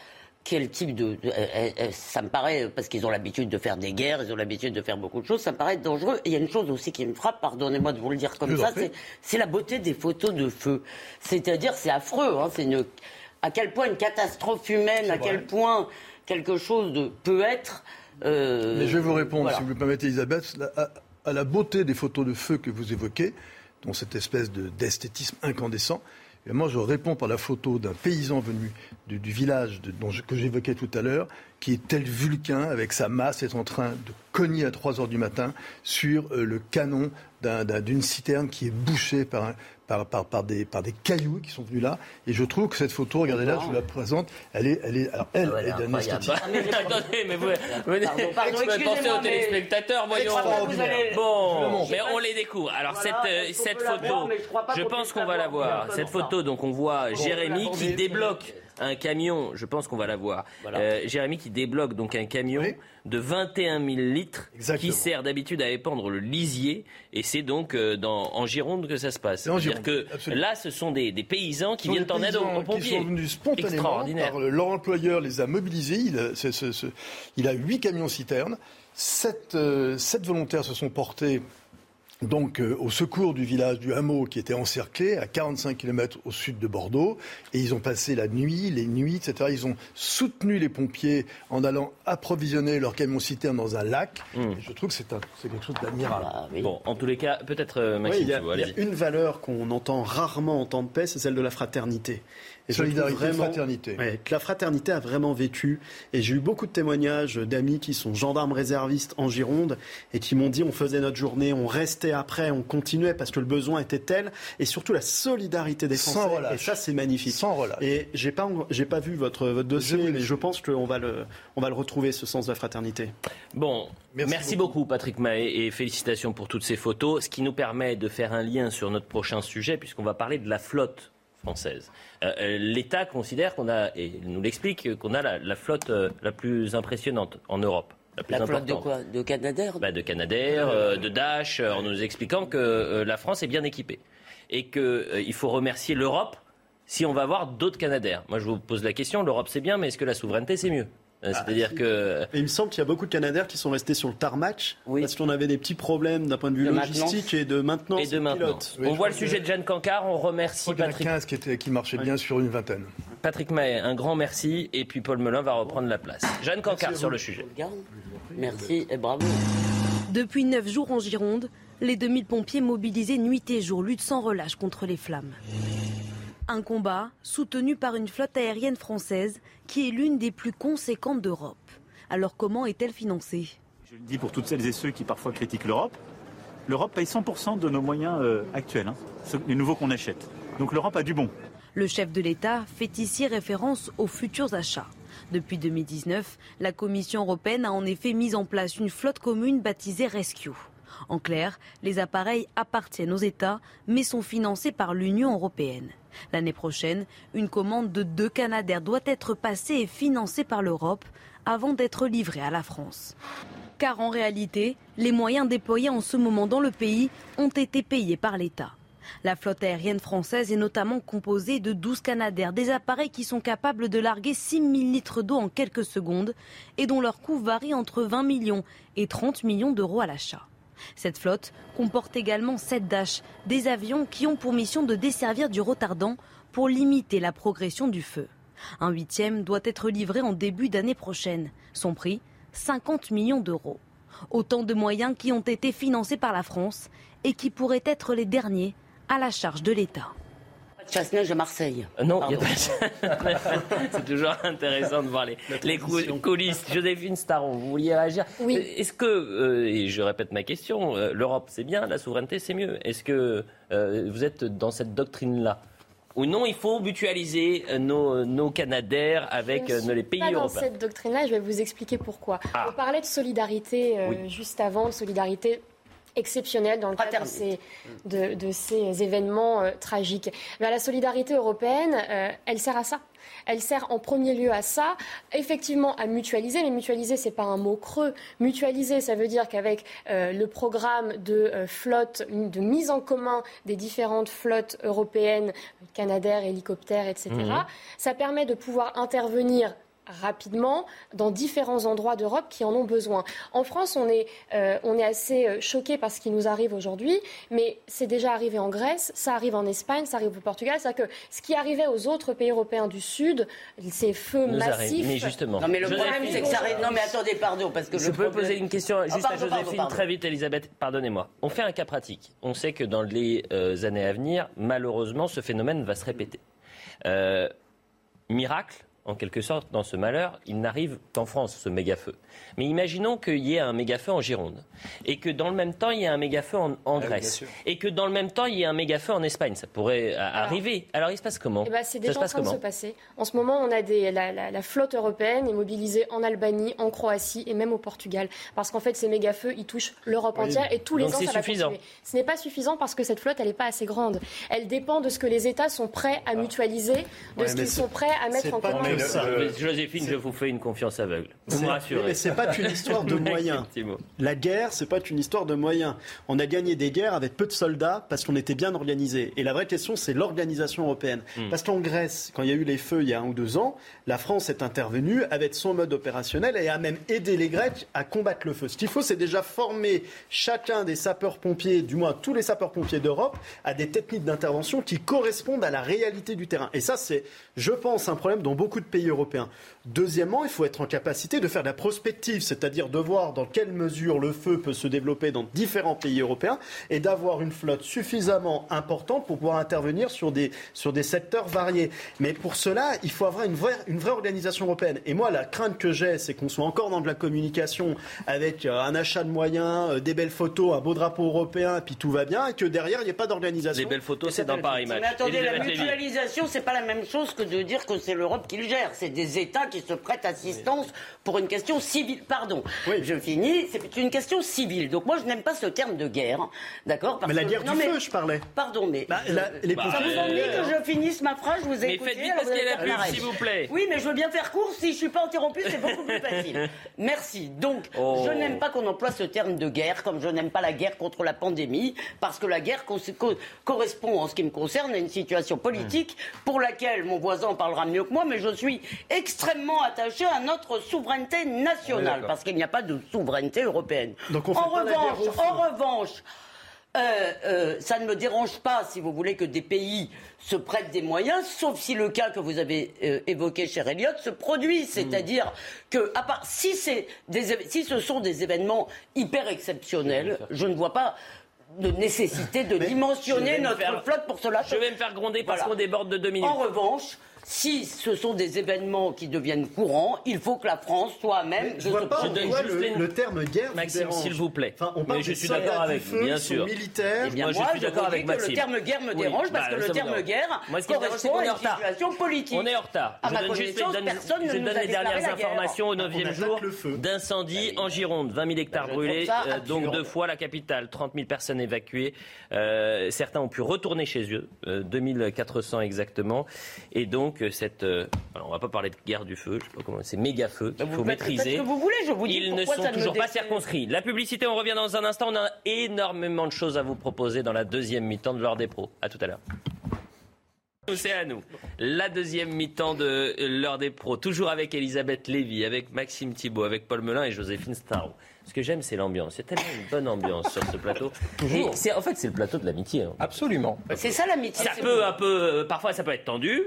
quel type de, euh, euh, euh, ça me paraît parce qu'ils ont l'habitude de faire des guerres, ils ont l'habitude de faire beaucoup de choses, ça me paraît dangereux. Et il y a une chose aussi qui me frappe, pardonnez-moi de vous le dire comme ça, c'est la beauté des photos de feu. C'est-à-dire, c'est affreux. Hein, c'est une, à quel point une catastrophe humaine, à quel point quelque chose de peut être. euh,
Mais je vais vous répondre,
voilà.
si vous le permettez, Elisabeth, à, à la beauté des photos de feu que vous évoquez, dont cette espèce de- d'esthétisme incandescent. Et moi, je réponds par la photo d'un paysan venu du, village que j'évoquais tout à l'heure, qui est tel Vulcain, avec sa masse, est en train de cogner à 3 heures du matin sur euh, le canon d'un- d'un- d'une citerne qui est bouchée par, un- par, par, par des, par des cailloux qui sont venus là. Et je trouve que cette photo, regardez là, je vous la présente, elle est, elle est, alors elle,
Ah ouais,
elle est d'un esthétisme.
Ah, mais
Attendez, mais vous, vous
Pardon, pardon,
pensez
excusez-moi,
aux téléspectateurs, voyons.
Allez-
Bon, mais on les découvre. Alors
Voilà,
cette, euh, cette photo,
voir, je
pense qu'on va la
voir,
Cette photo, donc on voit Jérémy qui débloque un camion. Je pense qu'on va la voir. Euh, Jérémy qui débloque donc un camion de 21 000 litres qui sert d'habitude à épandre le lisier. Et c'est donc euh, dans, en Gironde que ça se passe.
en
C'est-à-dire
Gironde,
que
absolument.
là, ce sont des, des paysans qui viennent en aide aux, pompiers.
Qui sont venus spontanément
Extraordinaire.
par le- leur employeur les a mobilisés. Il a, il a huit camions citernes. Sept, euh, sept volontaires se sont portés donc euh, au secours du village du hameau qui était encerclé à 45 km au sud de Bordeaux et ils ont passé la nuit, les nuits, etc. Ils ont soutenu les pompiers en allant approvisionner leur camion citerne dans un lac. Et je trouve que c'est un- c'est quelque chose d'admirable.
Bon, en tous les cas, peut-être euh,
Oui,
Maxime,
il y a, il y a une valeur qu'on entend rarement en temps de paix, c'est celle de la fraternité. Trouve
Solidarité, fraternité.
ouais, que la fraternité a vraiment vécu. Et j'ai eu beaucoup de témoignages d'amis qui sont gendarmes réservistes en Gironde et qui m'ont dit on faisait notre journée, on restait après, on continuait parce que le besoin était tel. Et surtout la solidarité des
Sans
Français.
relâche.
Et ça, c'est magnifique.
Sans relâche.
Et j'ai pas, j'ai pas vu votre, votre dossier, mais je pense qu'on va le, on va le retrouver, ce sens de la fraternité.
Bon, merci, beaucoup. Patrick Mahé et félicitations pour toutes ces photos, ce qui nous permet de faire un lien sur notre prochain sujet puisqu'on va parler de la flotte française. Euh, euh, L'État considère qu'on a, et il nous l'explique, qu'on a la, la flotte euh, la plus impressionnante en Europe. La, plus
La flotte de quoi? De Canadair?
Bah, De Canadair, euh, de Dash, en nous expliquant que la France est bien équipée. Et qu'il faut remercier l'Europe si on va avoir d'autres Canadaires. Moi, je vous pose la question, l'Europe c'est bien, mais est-ce que la souveraineté c'est mieux? Euh, C'est-à-dire que...
Et il me semble qu'il y a beaucoup de Canadaires qui sont restés sur le tarmac parce qu'on avait des petits problèmes d'un point de vue
De
logistique et de maintenance
Et de
des
maintenance.
pilotes.
On voit le sujet de Jeanne Cancard, on remercie
Il y en a
Patrick.
15 qui, étaient- qui marchaient bien sur une vingtaine.
Patrick Mahé, un grand merci. Et puis Paul Melun va reprendre la place. Jeanne Cancard sur le sujet.
Merci et bravo.
Depuis neuf jours en Gironde, les 2000 pompiers mobilisés nuit et jour luttent sans relâche contre les flammes. Un combat soutenu par une flotte aérienne française qui est l'une des plus conséquentes d'Europe. Alors comment est-elle financée?
Je le dis pour toutes celles et ceux qui parfois critiquent l'Europe. L'Europe paye 100% de nos moyens euh, actuels, hein, les nouveaux qu'on achète. Donc l'Europe a du bon.
Le chef de l'État fait ici référence aux futurs achats. Depuis 2019, la Commission européenne a en effet mis en place une flotte commune baptisée Rescue. En clair, les appareils appartiennent aux États, mais sont financés par l'Union européenne. L'année prochaine, une commande de deux Canadair doit être passée et financée par l'Europe avant d'être livrée à la France. Car en réalité, les moyens déployés en ce moment dans le pays ont été payés par l'État. La flotte aérienne française est notamment composée de 12 Canadair, des appareils qui sont capables de larguer 6 000 litres d'eau en quelques secondes et dont leur coût varie entre 20 millions et 30 millions d'euros à l'achat. Cette flotte comporte également 7 Dash, des avions qui ont pour mission de desservir du retardant pour limiter la progression du feu. Un huitième doit être livré en début d'année prochaine. Son prix 50 millions d'euros. Autant de moyens qui ont été financés par la France et qui pourraient être les derniers à la charge de l'État.
Chasse-neige à Marseille.
Euh, non, il n'y a pas C'est toujours intéressant de voir les, les coulisses. Joséphine Staron, vous vouliez réagir
Oui.
Est-ce que, euh, et je répète ma question, euh, l'Europe c'est bien, la souveraineté c'est mieux. Est-ce que vous êtes dans cette doctrine-là ou non, il faut mutualiser nos, nos Canadair avec
je ne
les pays
pas
européens.
Dans cette doctrine-là, je vais vous expliquer pourquoi.
Ah.
On parlait de solidarité euh,
Oui.
juste avant, solidarité exceptionnelle dans le cadre de ces, de, de ces événements euh, tragiques. Ben, la solidarité européenne, euh, elle sert à ça. Elle sert en premier lieu à ça, effectivement à mutualiser, mais mutualiser, c'est pas un mot creux. Mutualiser, ça veut dire qu'avec euh, le programme de euh, flotte, de mise en commun des différentes flottes européennes, Canadair, hélicoptères, etc.,
Mhm.
ça permet de pouvoir intervenir rapidement dans différents endroits d'Europe qui en ont besoin. En France, on est, euh, on est assez euh, choqué par ce qui nous arrive aujourd'hui, mais c'est déjà arrivé en Grèce, ça arrive en Espagne, ça arrive au Portugal. C'est-à-dire que ce qui arrivait aux autres pays européens du Sud, ces feux
Nous
massifs...
arrive. Mais justement.
Non mais le
Joséphine,
problème c'est que ça arrive. Non mais attendez, pardon, parce que
Je
le
peux
problème-
poser une question
Ah,
juste
pardon,
à Joséphine
pardon, pardon.
très vite, Elisabeth. Pardonnez-moi. On fait un cas pratique. On sait que dans les euh, années à venir, malheureusement, ce phénomène va se répéter. Euh, miracle, en quelque sorte, dans ce malheur, il n'arrive qu'en France, ce méga-feu. Mais imaginons qu'il y ait un méga-feu en Gironde, et que dans le même temps, il y ait un méga-feu en, en
Ah
Grèce, et que dans le même temps, il y ait un méga-feu en Espagne. Ça pourrait arriver. Alors, il se passe comment?
Eh ben, c'est
Ça
déjà
se
en
passe
train de se
comment
passer. En ce moment, on a des, la, la- la flotte européenne est mobilisée en Albanie, en Croatie et même au Portugal. Parce qu'en fait, ces méga-feux, ils touchent l'Europe
Oui.
entière et tous les
Donc
ans,
c'est
ça va
suffisant.
continuer. Ce n'est pas suffisant parce que cette flotte, elle n'est pas assez grande. Elle dépend de ce que les États sont prêts à mutualiser, de
Ouais,
ce qu'ils sont prêts à mettre en commun.
Euh, Joséphine, je vous fais une confiance aveugle. Vous me rassurez.
mais c'est pas une histoire de moyens. La guerre, c'est pas une histoire de moyens. On a gagné des guerres avec peu de soldats parce qu'on était bien organisé. Et la vraie question, c'est l'organisation européenne.
Hmm.
Parce qu'en Grèce, quand il y a eu les feux il y a un ou deux ans, la France est intervenue avec son mode opérationnel et a même aidé les Grecs à combattre le feu. Ce qu'il faut, c'est déjà former chacun des sapeurs-pompiers, du moins tous les sapeurs-pompiers d'Europe, à des techniques d'intervention qui correspondent à la réalité du terrain. Et ça, c'est, je pense, un problème dans beaucoup de pays européens. Deuxièmement, il faut être en capacité de faire de la prospective, c'est-à-dire de voir dans quelle mesure le feu peut se développer dans différents pays européens et d'avoir une flotte suffisamment importante pour pouvoir intervenir sur des, sur des secteurs variés. Mais pour cela, il faut avoir une vraie, une vraie organisation européenne. Et moi, la crainte que j'ai, c'est qu'on soit encore dans de la communication avec euh, un achat de moyens, euh, des belles photos, un beau drapeau européen, et puis tout va bien, et que derrière, il n'y ait pas d'organisation.
Les belles photos, c'est dans Paris Match.
Mais attendez, la
Elisabeth Lévy.
mutualisation, c'est pas la même chose que de dire que c'est l'Europe qui le gère. C'est des États qui se prêtent assistance pour une question civile. Pardon, je finis. C'est une question civile. Donc moi, je n'aime pas ce terme de guerre, d'accord
Mais la
que-
guerre
non,
du
mais-
feu, je parlais.
Pardon, mais
Bah, la- les
ça
pompiers-
vous ennuie que je finisse ma phrase Je vous ai
Mais
écouté,
faites vite parce
vous
qu'il y a la s'il vous plaît.
Oui, mais je veux bien faire court. Si je suis pas interrompu, c'est beaucoup plus facile. Merci. Donc,
Oh.
je n'aime pas qu'on emploie ce terme de guerre, comme je n'aime pas la guerre contre la pandémie, parce que la guerre co- correspond, en ce qui me concerne, à une situation politique pour laquelle mon voisin parlera mieux que moi, mais je suis extrêmement attaché à notre souveraineté nationale, parce qu'il n'y a pas de souveraineté européenne.
Donc on fait
en revanche, en euh, euh, ça ne me dérange pas, si vous voulez, que des pays se prêtent des moyens, sauf si le cas que vous avez euh, évoqué, cher Elliott, se produit. C'est-à-dire que, à part, si, des, si ce sont des événements hyper exceptionnels, je ne vois pas de nécessité de dimensionner
me
notre
faire-
flotte pour cela.
Je vais me faire gronder parce
Voilà.
qu'on déborde de deux minutes.
En revanche, si ce sont des événements qui deviennent courants, il faut que la France soit à même de
Je vois
se
pas en
protéger.
quoi le, le terme guerre
Maxime, s'il vous plaît.
Enfin, on parle
Mais je
des
suis d'accord avec
feu,
vous, bien sûr.
militaires.
Eh bien,
Moi, je suis
je
d'accord avec
que
Maxime.
le terme guerre me
Oui,
dérange parce
bah,
que
ça
le
me
terme
dérange.
guerre
Moi, ce
correspond à
est
une
en retard.
situation politique.
On est en retard.
À
je
ma
donne juste donne-
personne
je
ne
donne les dernières informations au
On
9e
attaque
jour d'incendie en Gironde. 20 000 hectares
je
brûlés, euh, donc deux fois la capitale. 30 000 personnes évacuées. Euh, certains ont pu retourner chez eux, euh, 2400 exactement. Et donc, euh, cette. euh, alors, on va pas parler de guerre du feu, je sais pas comment. C'est méga feu qu'il
Vous
faut maîtriser.
ce que vous voulez, je vous dis
Ils ne sont toujours pas circonscrits. La publicité, on revient dans un instant. On a énormément de choses à vous proposer dans la deuxième mi-temps de l'heure des pros. À tout à l'heure. C'est à nous. La deuxième mi-temps de l'heure des pros, toujours avec Elisabeth Lévy, avec Maxime Thibault, avec Paul Melun et Joséphine Starro. Ce que j'aime, c'est l'ambiance. Il y a tellement une bonne ambiance sur ce plateau.
Toujours.
Et c'est- en fait, c'est le plateau de l'amitié. hein.
Absolument.
C'est ça l'amitié.
Ça
c'est
peut un peu, euh, parfois, ça peut être tendu.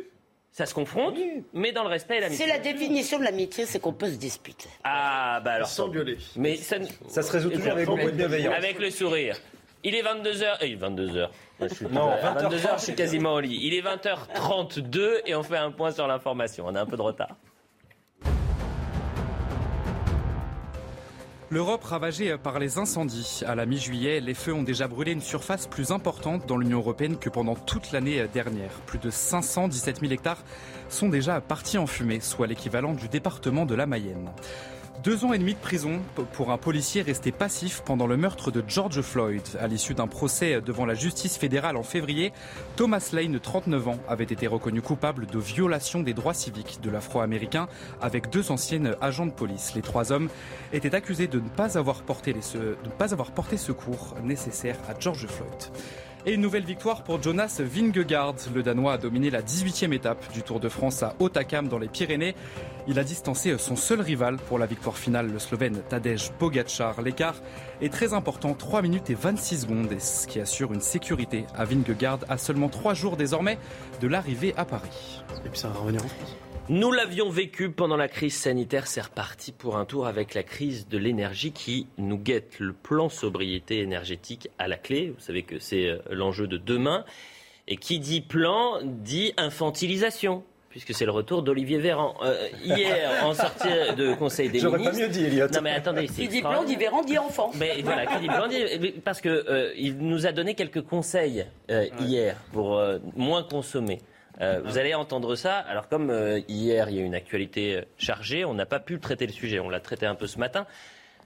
Ça se confronte, mais dans le respect et l'amitié.
C'est la définition de l'amitié, c'est qu'on peut se disputer.
Ah, bah alors.
S'engueuler.
Mais ça,
se résout toujours avec beaucoup de bienveillance.
Avec le sourire. Il est 22h. Il est 22h. Moi, je suis
Non,
à
20h30.
22h, je suis quasiment au lit. Il est 20h32 et on fait un point sur l'information. On a un peu de retard.
L'Europe ravagée par les incendies. À la mi-juillet, les feux ont déjà brûlé une surface plus importante dans l'Union européenne que pendant toute l'année dernière. Plus de 517 000 hectares sont déjà partis en fumée, soit l'équivalent du département de la Mayenne. Deux ans et demi de prison pour un policier resté passif pendant le meurtre de George Floyd. À l'issue d'un procès devant la justice fédérale en février, Thomas Lane, 39 ans, avait été reconnu coupable de violation des droits civiques de l'Afro-Américain avec deux anciennes agents de police. Les trois hommes étaient accusés de ne pas avoir porté, les de ne pas avoir porté secours nécessaire à George Floyd. Et une nouvelle victoire pour Jonas Vingegaard. Le Danois a dominé la 18e étape du Tour de France à Hautacam dans les Pyrénées. Il a distancé son seul rival pour la victoire finale, le Slovène Tadej Pogacar. L'écart est très important, 3 minutes et 26 secondes, ce qui assure une sécurité à Vingegaard à seulement 3 jours désormais de l'arrivée à Paris.
Et puis ça va revenir en France.
Nous l'avions vécu pendant la crise sanitaire, c'est reparti pour un tour avec la crise de l'énergie qui nous guette. Le plan sobriété énergétique à la clé, vous savez que c'est euh, l'enjeu de demain. Et qui dit plan dit infantilisation, puisque c'est le retour d'Olivier Véran. Euh, hier, en sortie de Conseil des
J'aurais pas
ministres...
mieux dit, Elliot.
Non mais attendez, c'est
Qui dit plan, dit. Véran, dit enfant.
Mais voilà, qui dit plan dit- parce que euh, il nous a donné quelques conseils euh, hier pour euh, moins consommer. Euh, vous allez entendre ça. Alors comme euh, hier il y a une actualité euh, chargée, on n'a pas pu traiter le sujet. On l'a traité un peu ce matin,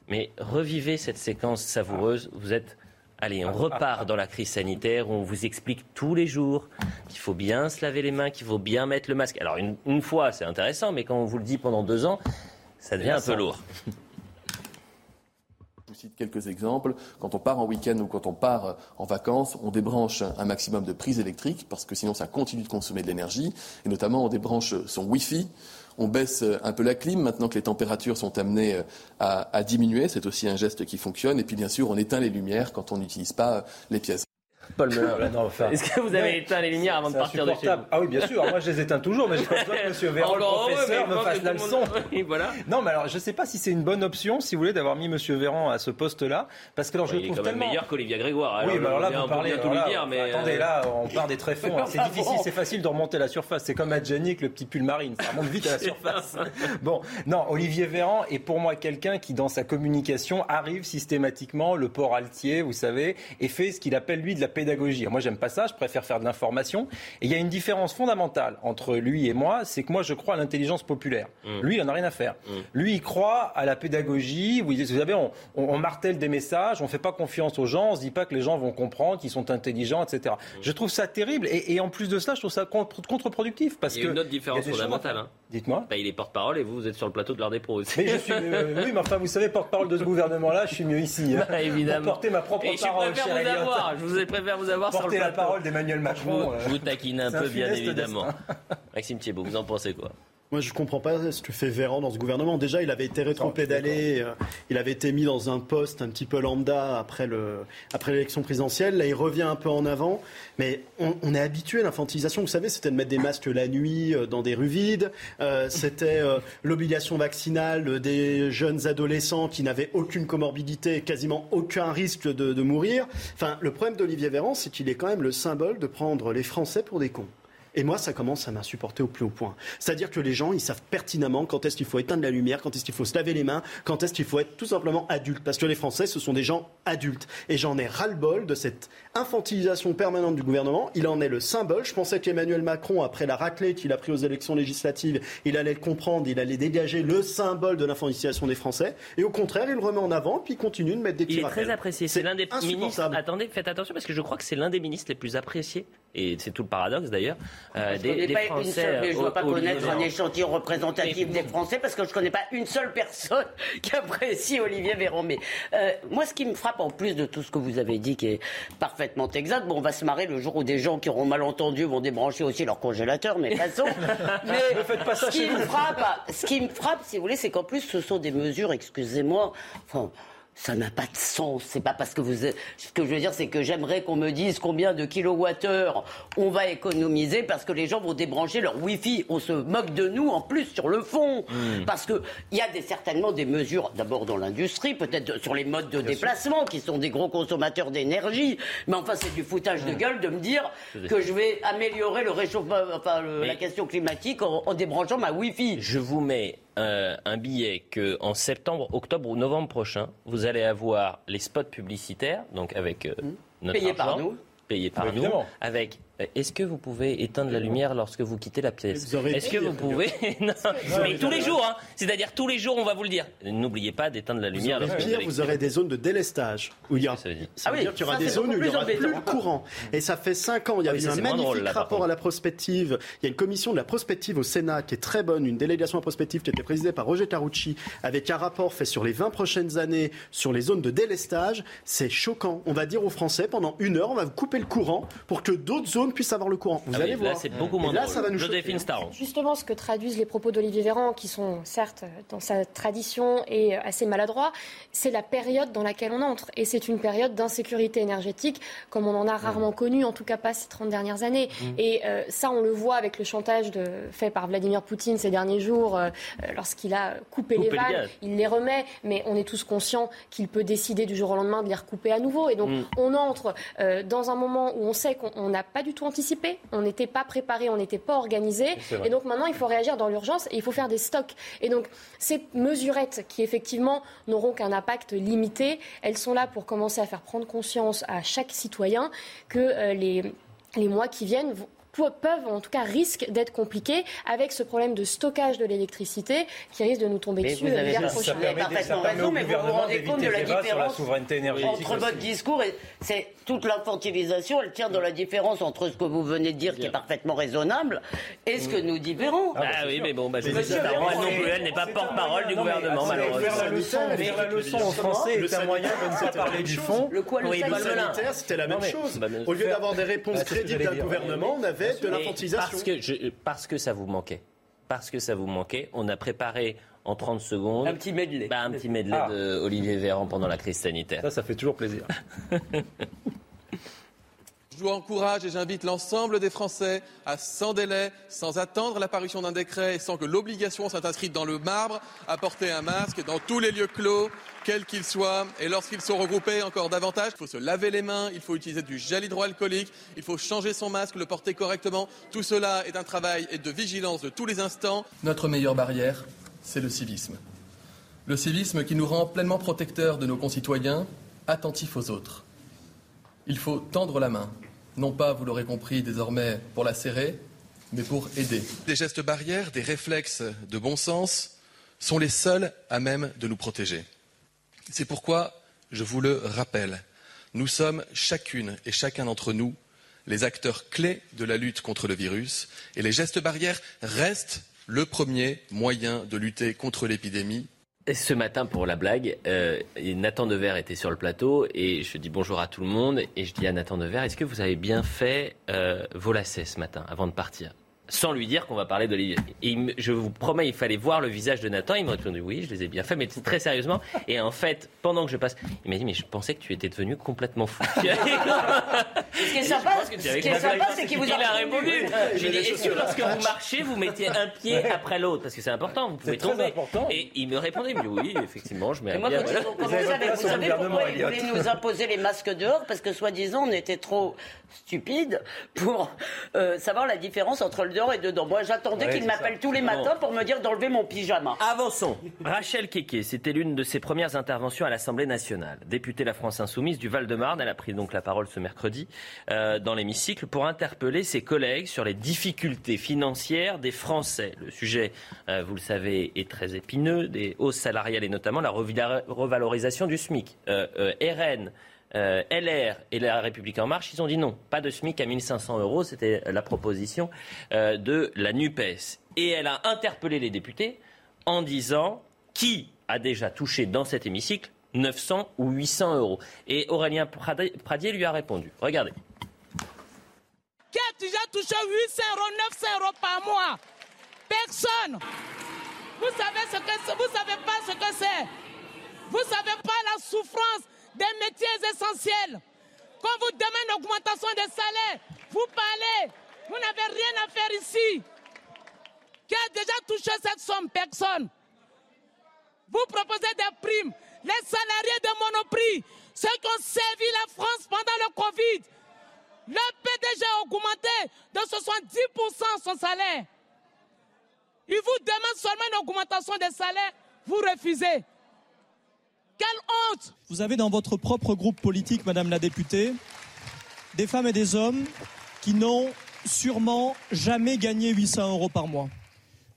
mais revivez cette séquence savoureuse. Vous êtes Allez, on repart dans la crise sanitaire où on vous explique tous les jours qu'il faut bien se laver les mains, qu'il faut bien mettre le masque. Alors une, une fois, c'est intéressant, mais quand on vous le dit pendant deux ans, ça devient un peu lourd.
Cite quelques exemples. Quand on part en week-end ou quand on part euh, en vacances, on débranche un maximum de prises électriques parce que sinon ça continue de consommer de l'énergie. Et notamment, on débranche son Wi-Fi. On baisse euh, un peu la clim maintenant que les températures sont amenées euh, à, diminuer. C'est aussi un geste qui fonctionne. Et puis, bien sûr, on éteint les lumières quand on n'utilise pas les pièces.
Paul
Non, enfin,
Est-ce que vous avez éteint les lumières avant de partir de chez vous.
Ah oui, bien sûr. Moi, je les éteins toujours, mais j'ai pas besoin que Monsieur Véran, le professeur, me fasse la leçon.
Oui, voilà.
Non, mais alors, je sais pas si c'est une bonne option, si vous voulez, d'avoir mis Monsieur Véran à ce poste-là, parce que alors, je le trouve tellement.
meilleur qu'Olivier Grégoire.
oui, mais alors là, vous parlez.
tout dire, mais
attendez,
euh,
là, on part des tréfonds. hein. C'est difficile, c'est facile de remonter la surface. C'est comme Adjani avec le petit pull marine. Ça remonte vite à la surface. Bon, non, Olivier Véran est pour moi quelqu'un qui, dans sa communication, arrive systématiquement le port altier, vous savez, et fait ce qu'il appelle lui de la pédagogie. Moi, j'aime pas ça. Je préfère faire de l'information. Et il y a une différence fondamentale entre lui et moi, c'est que moi, je crois à l'intelligence populaire.
Mm.
Lui, il en a rien à faire. Lui, il croit à la pédagogie. Vous vous savez, on, on- on martèle des messages, on fait pas confiance aux gens, on se dit pas que les gens vont comprendre, qu'ils sont intelligents, etc.
Mm.
Je trouve ça terrible. Et, et en plus de cela, je trouve ça contre- contre-productif. Parce
il y a une autre différence
il
fondamentale.
Dites-moi.
Bah, il est porte-parole et vous, vous êtes sur le plateau de l'heure des pros aussi.
Mais je suis, euh, oui, mais enfin, vous savez, porte-parole de ce gouvernement-là, je suis mieux ici. hein.
Bah, évidemment.
Pour porter ma propre
Et je
parole,
préfère vous
Elliot.
avoir. Je vous préfère vous avoir sur le
la
plateau.
parole d'Emmanuel
Je
Macron.
vous,
euh,
je vous taquine un peu, bien évidemment. Maxime Thiebaud, vous en pensez quoi?
Moi, je ne comprends pas ce que fait Véran dans ce gouvernement. Déjà, il avait été rétro-pédalé, euh, il avait été mis dans un poste un petit peu lambda après, le, après l'élection présidentielle. Là, il revient un peu en avant. Mais on, est habitué à l'infantilisation. Vous savez, c'était de mettre des masques la nuit euh, dans des rues vides. Euh, c'était l'obligation vaccinale des jeunes adolescents qui n'avaient aucune comorbidité, quasiment aucun risque de, de mourir. Enfin, le problème d'Olivier Véran, c'est qu'il est quand même le symbole de prendre les Français pour des cons. Et moi, ça commence à m'insupporter au plus haut point. C'est-à-dire que les gens, ils savent pertinemment quand est-ce qu'il faut éteindre la lumière, quand est-ce qu'il faut se laver les mains, quand est-ce qu'il faut être tout simplement adulte. Parce que les Français, ce sont des gens adultes. Et j'en ai ras-le-bol de cette infantilisation permanente du gouvernement. Il en est le symbole. Je pensais qu'Emmanuel Macron, après la raclée qu'il a pris aux élections législatives, il allait le comprendre, il allait dégager le symbole de l'infantilisation des Français. Et au contraire, il le remet en avant, puis il continue de mettre des
Il est très apprécié. C'est l'un des ministres. Attendez, faites attention parce que je crois que c'est l'un des ministres les plus appréciés. Et c'est tout le paradoxe d'ailleurs.
Euh, des, pas Français. je ne dois pas connaître un échantillon représentatif des Français parce que je ne connais pas une seule personne qui apprécie Olivier Véran. Mais euh, moi, ce qui me frappe en plus de tout ce que vous avez dit, qui est parfaitement exact, bon, on va se marrer le jour où des gens qui auront mal entendu vont débrancher aussi leur congélateur, mais façon. mais ne faites pas ça ce, qui me frappe, ce qui me frappe, si vous voulez, c'est qu'en plus, ce sont des mesures, excusez-moi, enfin, ça n'a pas de sens. C'est pas parce que vous. Ce que je veux dire, c'est que j'aimerais qu'on me dise combien de kilowattheures on va économiser parce que les gens vont débrancher leur Wi-Fi. On se moque de nous en plus sur le fond. Hmm. Parce qu'il y a des, certainement des mesures, d'abord dans l'industrie, peut-être sur les modes de déplacement qui sont des gros consommateurs d'énergie. Mais enfin, c'est du foutage de hmm. gueule de me dire que je vais améliorer le réchauffement, enfin, la question climatique en, en débranchant ma Wi-Fi.
Je vous mets euh, un billet que en septembre, octobre ou novembre prochain, vous allez avoir les spots publicitaires, donc avec euh, mmh. notre
Payés par nous.
Payés par nous, avec est-ce que vous pouvez éteindre la lumière lorsque vous quittez la pièce Est-ce que vous pouvez Mais tous les jours, hein. c'est-à-dire tous les jours, on va vous le dire. N'oubliez pas d'éteindre la lumière.
Vous pire, vous aurez des zones de délestage où il y a. Ça veut dire, dire qu'il y aura des zones où il n'y aura plus le courant. Et ça fait 5 ans. Il y a ah eu un magnifique rapport à la prospective. Il y a une commission de la prospective au Sénat qui est très bonne, une délégation à prospective qui été présidée par Roger Carucci, avec un rapport fait sur les 20 prochaines années sur les zones de délestage. C'est choquant. On va dire aux Français pendant une heure, on va vous couper le courant pour que d'autres zones puissent avoir le courant. Vous ah allez voir.
Là, c'est beaucoup moins là, ça va nous
Justement, ce que traduisent les propos d'Olivier Véran, qui sont certes dans sa tradition et assez maladroits, c'est la période dans laquelle on entre. Et c'est une période d'insécurité énergétique comme on en a rarement connu, en tout cas pas ces 30 dernières années. Mmh. Et euh, ça, on le voit avec le chantage de, fait par Vladimir Poutine ces derniers jours, euh, lorsqu'il a coupé, les vannes, il les remet, mais on est tous conscients qu'il peut décider du jour au lendemain de les recouper à nouveau. Et donc, mmh. on entre euh, dans un moment où on sait qu'on n'a pas du tout anticipé on n'était pas préparé, on n'était pas organisé. Et donc maintenant, il faut réagir dans l'urgence et il faut faire des stocks. Et donc ces mesurettes qui effectivement n'auront qu'un impact limité, elles sont là pour commencer à faire prendre conscience à chaque citoyen que euh, les les mois qui viennent peuvent, en tout cas risquent d'être compliqués avec ce problème de stockage de l'électricité qui risque de nous tomber dessus
l'hiver prochain. Vous avez parfaitement raison, mais vous vous rendez compte de la différence entre votre discours et c'est toute l'infantilisation, elle tient dans la différence entre ce que vous venez de dire, qui est parfaitement raisonnable, et ce que nous dit Véran.
Ah, ah oui, mais bon, bah, je elle non plus, elle n'est pas porte-parole du gouvernement, malheureusement.
la leçon en français est un moyen de ne pas parler du fond.
Le quoi, le sanitaire, c'était la même chose. Au lieu d'avoir des réponses crédibles d'un gouvernement, on avait de l'infantilisation.
Parce que ça vous manquait. Parce que ça vous manquait. On a préparé en 30 secondes.
Un petit medley.
Bah, un petit medley ah. de Olivier Véran pendant la crise sanitaire.
Ça, ça fait toujours plaisir.
Je vous encourage et j'invite l'ensemble des Français à, sans délai, sans attendre l'apparition d'un décret et sans que l'obligation soit inscrite dans le marbre, à porter un masque dans tous les lieux clos, quels qu'ils soient. Et lorsqu'ils sont regroupés encore davantage, il faut se laver les mains, il faut utiliser du gel hydroalcoolique, il faut changer son masque, le porter correctement. Tout cela est un travail et de vigilance de tous les instants. Notre meilleure barrière, c'est le civisme. Le civisme qui nous rend pleinement protecteurs de nos concitoyens, attentifs aux autres. Il faut tendre la main, non pas, vous l'aurez compris, désormais pour la serrer, mais pour aider. Des gestes barrières, des réflexes de bon sens sont les seuls à même de nous protéger. C'est pourquoi, je vous le rappelle, nous sommes chacune et chacun d'entre nous les acteurs clés de la lutte contre le virus et les gestes barrières restent le premier moyen de lutter contre l'épidémie.
Ce matin, pour la blague, euh, Nathan Dever était sur le plateau et je dis bonjour à tout le monde et je dis à Nathan Dever, est-ce que vous avez bien fait euh, vos lacets ce matin avant de partir? Sans lui dire qu'on va parler d'Olivier. Il je vous promets, il fallait voir le visage de Nathan. Il m'a répondu oui, je les ai bien fait, mais très sérieusement. Et en fait, pendant que je passe, il m'a dit mais je pensais que tu étais devenu complètement fou.
Ce qui est sympa, ce c'est qu'il vous
Il
a
a répondu. J'ai dit, est-ce que lorsque vous
marchez
vous mettez un pied après l'autre Parce que c'est important, vous pouvez
C'est très
tomber.
important.
Et il me répondait, il me dit oui, effectivement, je mets
Et
un
moi,
pied l'autre.
commencé avec, vous savez pourquoi ils voulaient nous imposer les masques dehors? Parce que soi-disant, on était trop stupides pour euh, savoir la différence entre le dehors et dedans. Moi, j'attendais
Ouais,
m'appellent
ça.
tous les
Bon.
matins pour me dire d'enlever mon pyjama.
Avançons. Rachel Keke, c'était l'une de ses premières interventions à l'Assemblée nationale. Députée La France Insoumise du Val-de-Marne, elle a pris donc la parole ce mercredi euh, dans l'hémicycle pour interpeller ses collègues sur les difficultés financières des Français. Le sujet, euh, vous le savez, est très épineux, des hausses salariales et notamment la revalorisation du SMIC. Euh, euh, RN. Euh, LR et la République En Marche, ils ont dit non, pas de SMIC à 1500 euros, c'était la proposition euh, de la NUPES. Et elle a interpellé les députés en disant qui a déjà touché dans cet hémicycle 900 ou 800 euros? Et Aurélien Pradier lui a répondu. Regardez.
Qui a déjà touché 800 euros, 900 euros par mois? Personne. Vous savez ce que vous savez pas ce que c'est. Vous savez pas la souffrance des métiers essentiels. Quand vous demandez une augmentation des salaires, vous parlez. Vous n'avez rien à faire ici. Qui a déjà touché cette somme? Personne. Vous proposez des primes. Les salariés de Monoprix, ceux qui ont servi la France pendant le Covid, le PDG a augmenté de 70% son salaire. Il vous demande seulement une augmentation des salaires, vous refusez.
Vous avez dans votre propre groupe politique, Madame la députée, des femmes et des hommes qui n'ont sûrement jamais gagné 800 euros par mois.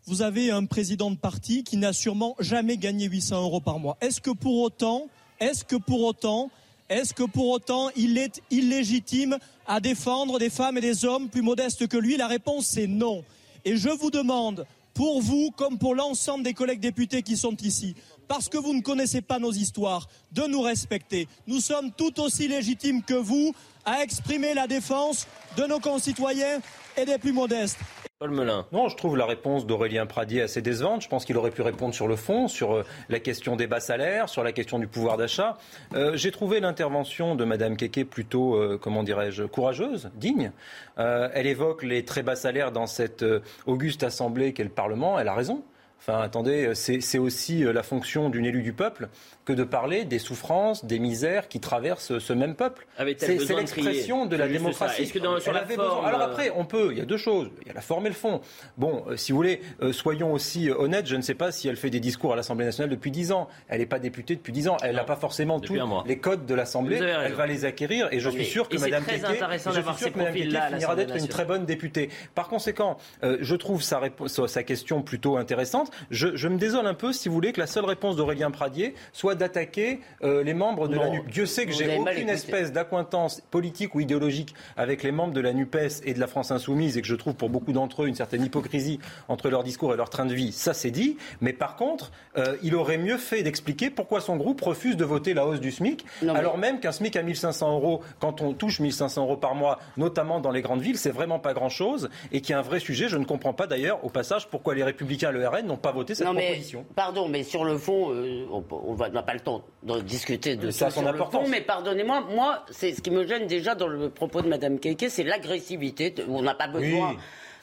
Vous avez un président de parti qui n'a sûrement jamais gagné 800 euros par mois. Est-ce que pour autant, est-ce que pour autant, est-ce que pour autant il est illégitime à défendre des femmes et des hommes plus modestes que lui? La réponse c'est non. Et je vous demande, pour vous comme pour l'ensemble des collègues députés qui sont ici, parce que vous ne connaissez pas nos histoires, de nous respecter. Nous sommes tout aussi légitimes que vous à exprimer la défense de nos concitoyens et des plus modestes.
Paul Melun.
Non, je trouve la réponse d'Aurélien Pradier assez décevante. Je pense qu'il aurait pu répondre sur le fond, sur euh, la question des bas salaires, sur la question du pouvoir d'achat. Euh, J'ai trouvé l'intervention de Madame Keke plutôt, euh, comment dirais-je, courageuse, digne. Euh, elle évoque les très bas salaires dans cette euh, auguste assemblée qu'est le Parlement. Elle a raison. Enfin, attendez, c'est c'est aussi euh, la fonction d'une élue du peuple que de parler des souffrances, des misères qui traversent ce même peuple. C'est
de
l'expression de la démocratie.
Que dans- sur
Elle
la
avait
forme,
besoin- Alors
euh,
après, on peut, il y a deux choses. Il y a la forme et le fond. Bon, euh, si vous voulez, euh, soyons aussi honnêtes. Je ne sais pas si elle fait des discours à l'Assemblée nationale depuis dix ans. Elle n'est pas députée depuis dix ans. Elle n'a pas forcément tous les codes de l'Assemblée. Elle va les acquérir et je suis sûr que
et c'est
Madame
très
Keke,
intéressant
je suis
d'avoir
sûr
ces
que Madame Keke
profils-là à
finira d'être une très bonne députée. Par conséquent, euh, je trouve sa question plutôt intéressante. Je, je me désole un peu, si vous voulez, que la seule réponse d'Aurélien Pradier soit d'attaquer euh, les membres de la. NUP. Dieu sait que j'ai aucune espèce d'accointance politique ou idéologique avec les membres de la NUPES et de la France Insoumise et que je trouve pour beaucoup d'entre eux une certaine hypocrisie entre leur discours et leur train de vie, ça c'est dit. Mais par contre, euh, il aurait mieux fait d'expliquer pourquoi son groupe refuse de voter la hausse du SMIC,
Non, mais-
alors même qu'un SMIC à 1500 euros, quand on touche 1500 euros par mois, notamment dans les grandes villes, c'est vraiment pas grand-chose et qu'il y a un vrai sujet. Je ne comprends pas d'ailleurs, au passage, pourquoi les Républicains et le RN n'ont pas voté cette
non mais,
proposition.
pardon, mais sur le fond, euh, on on va- pas le temps de discuter de
Ça
sur le fond, mais pardonnez-moi, moi, c'est ce qui me gêne déjà dans le propos de Madame Keke, c'est l'agressivité. On n'a pas besoin.
Oui.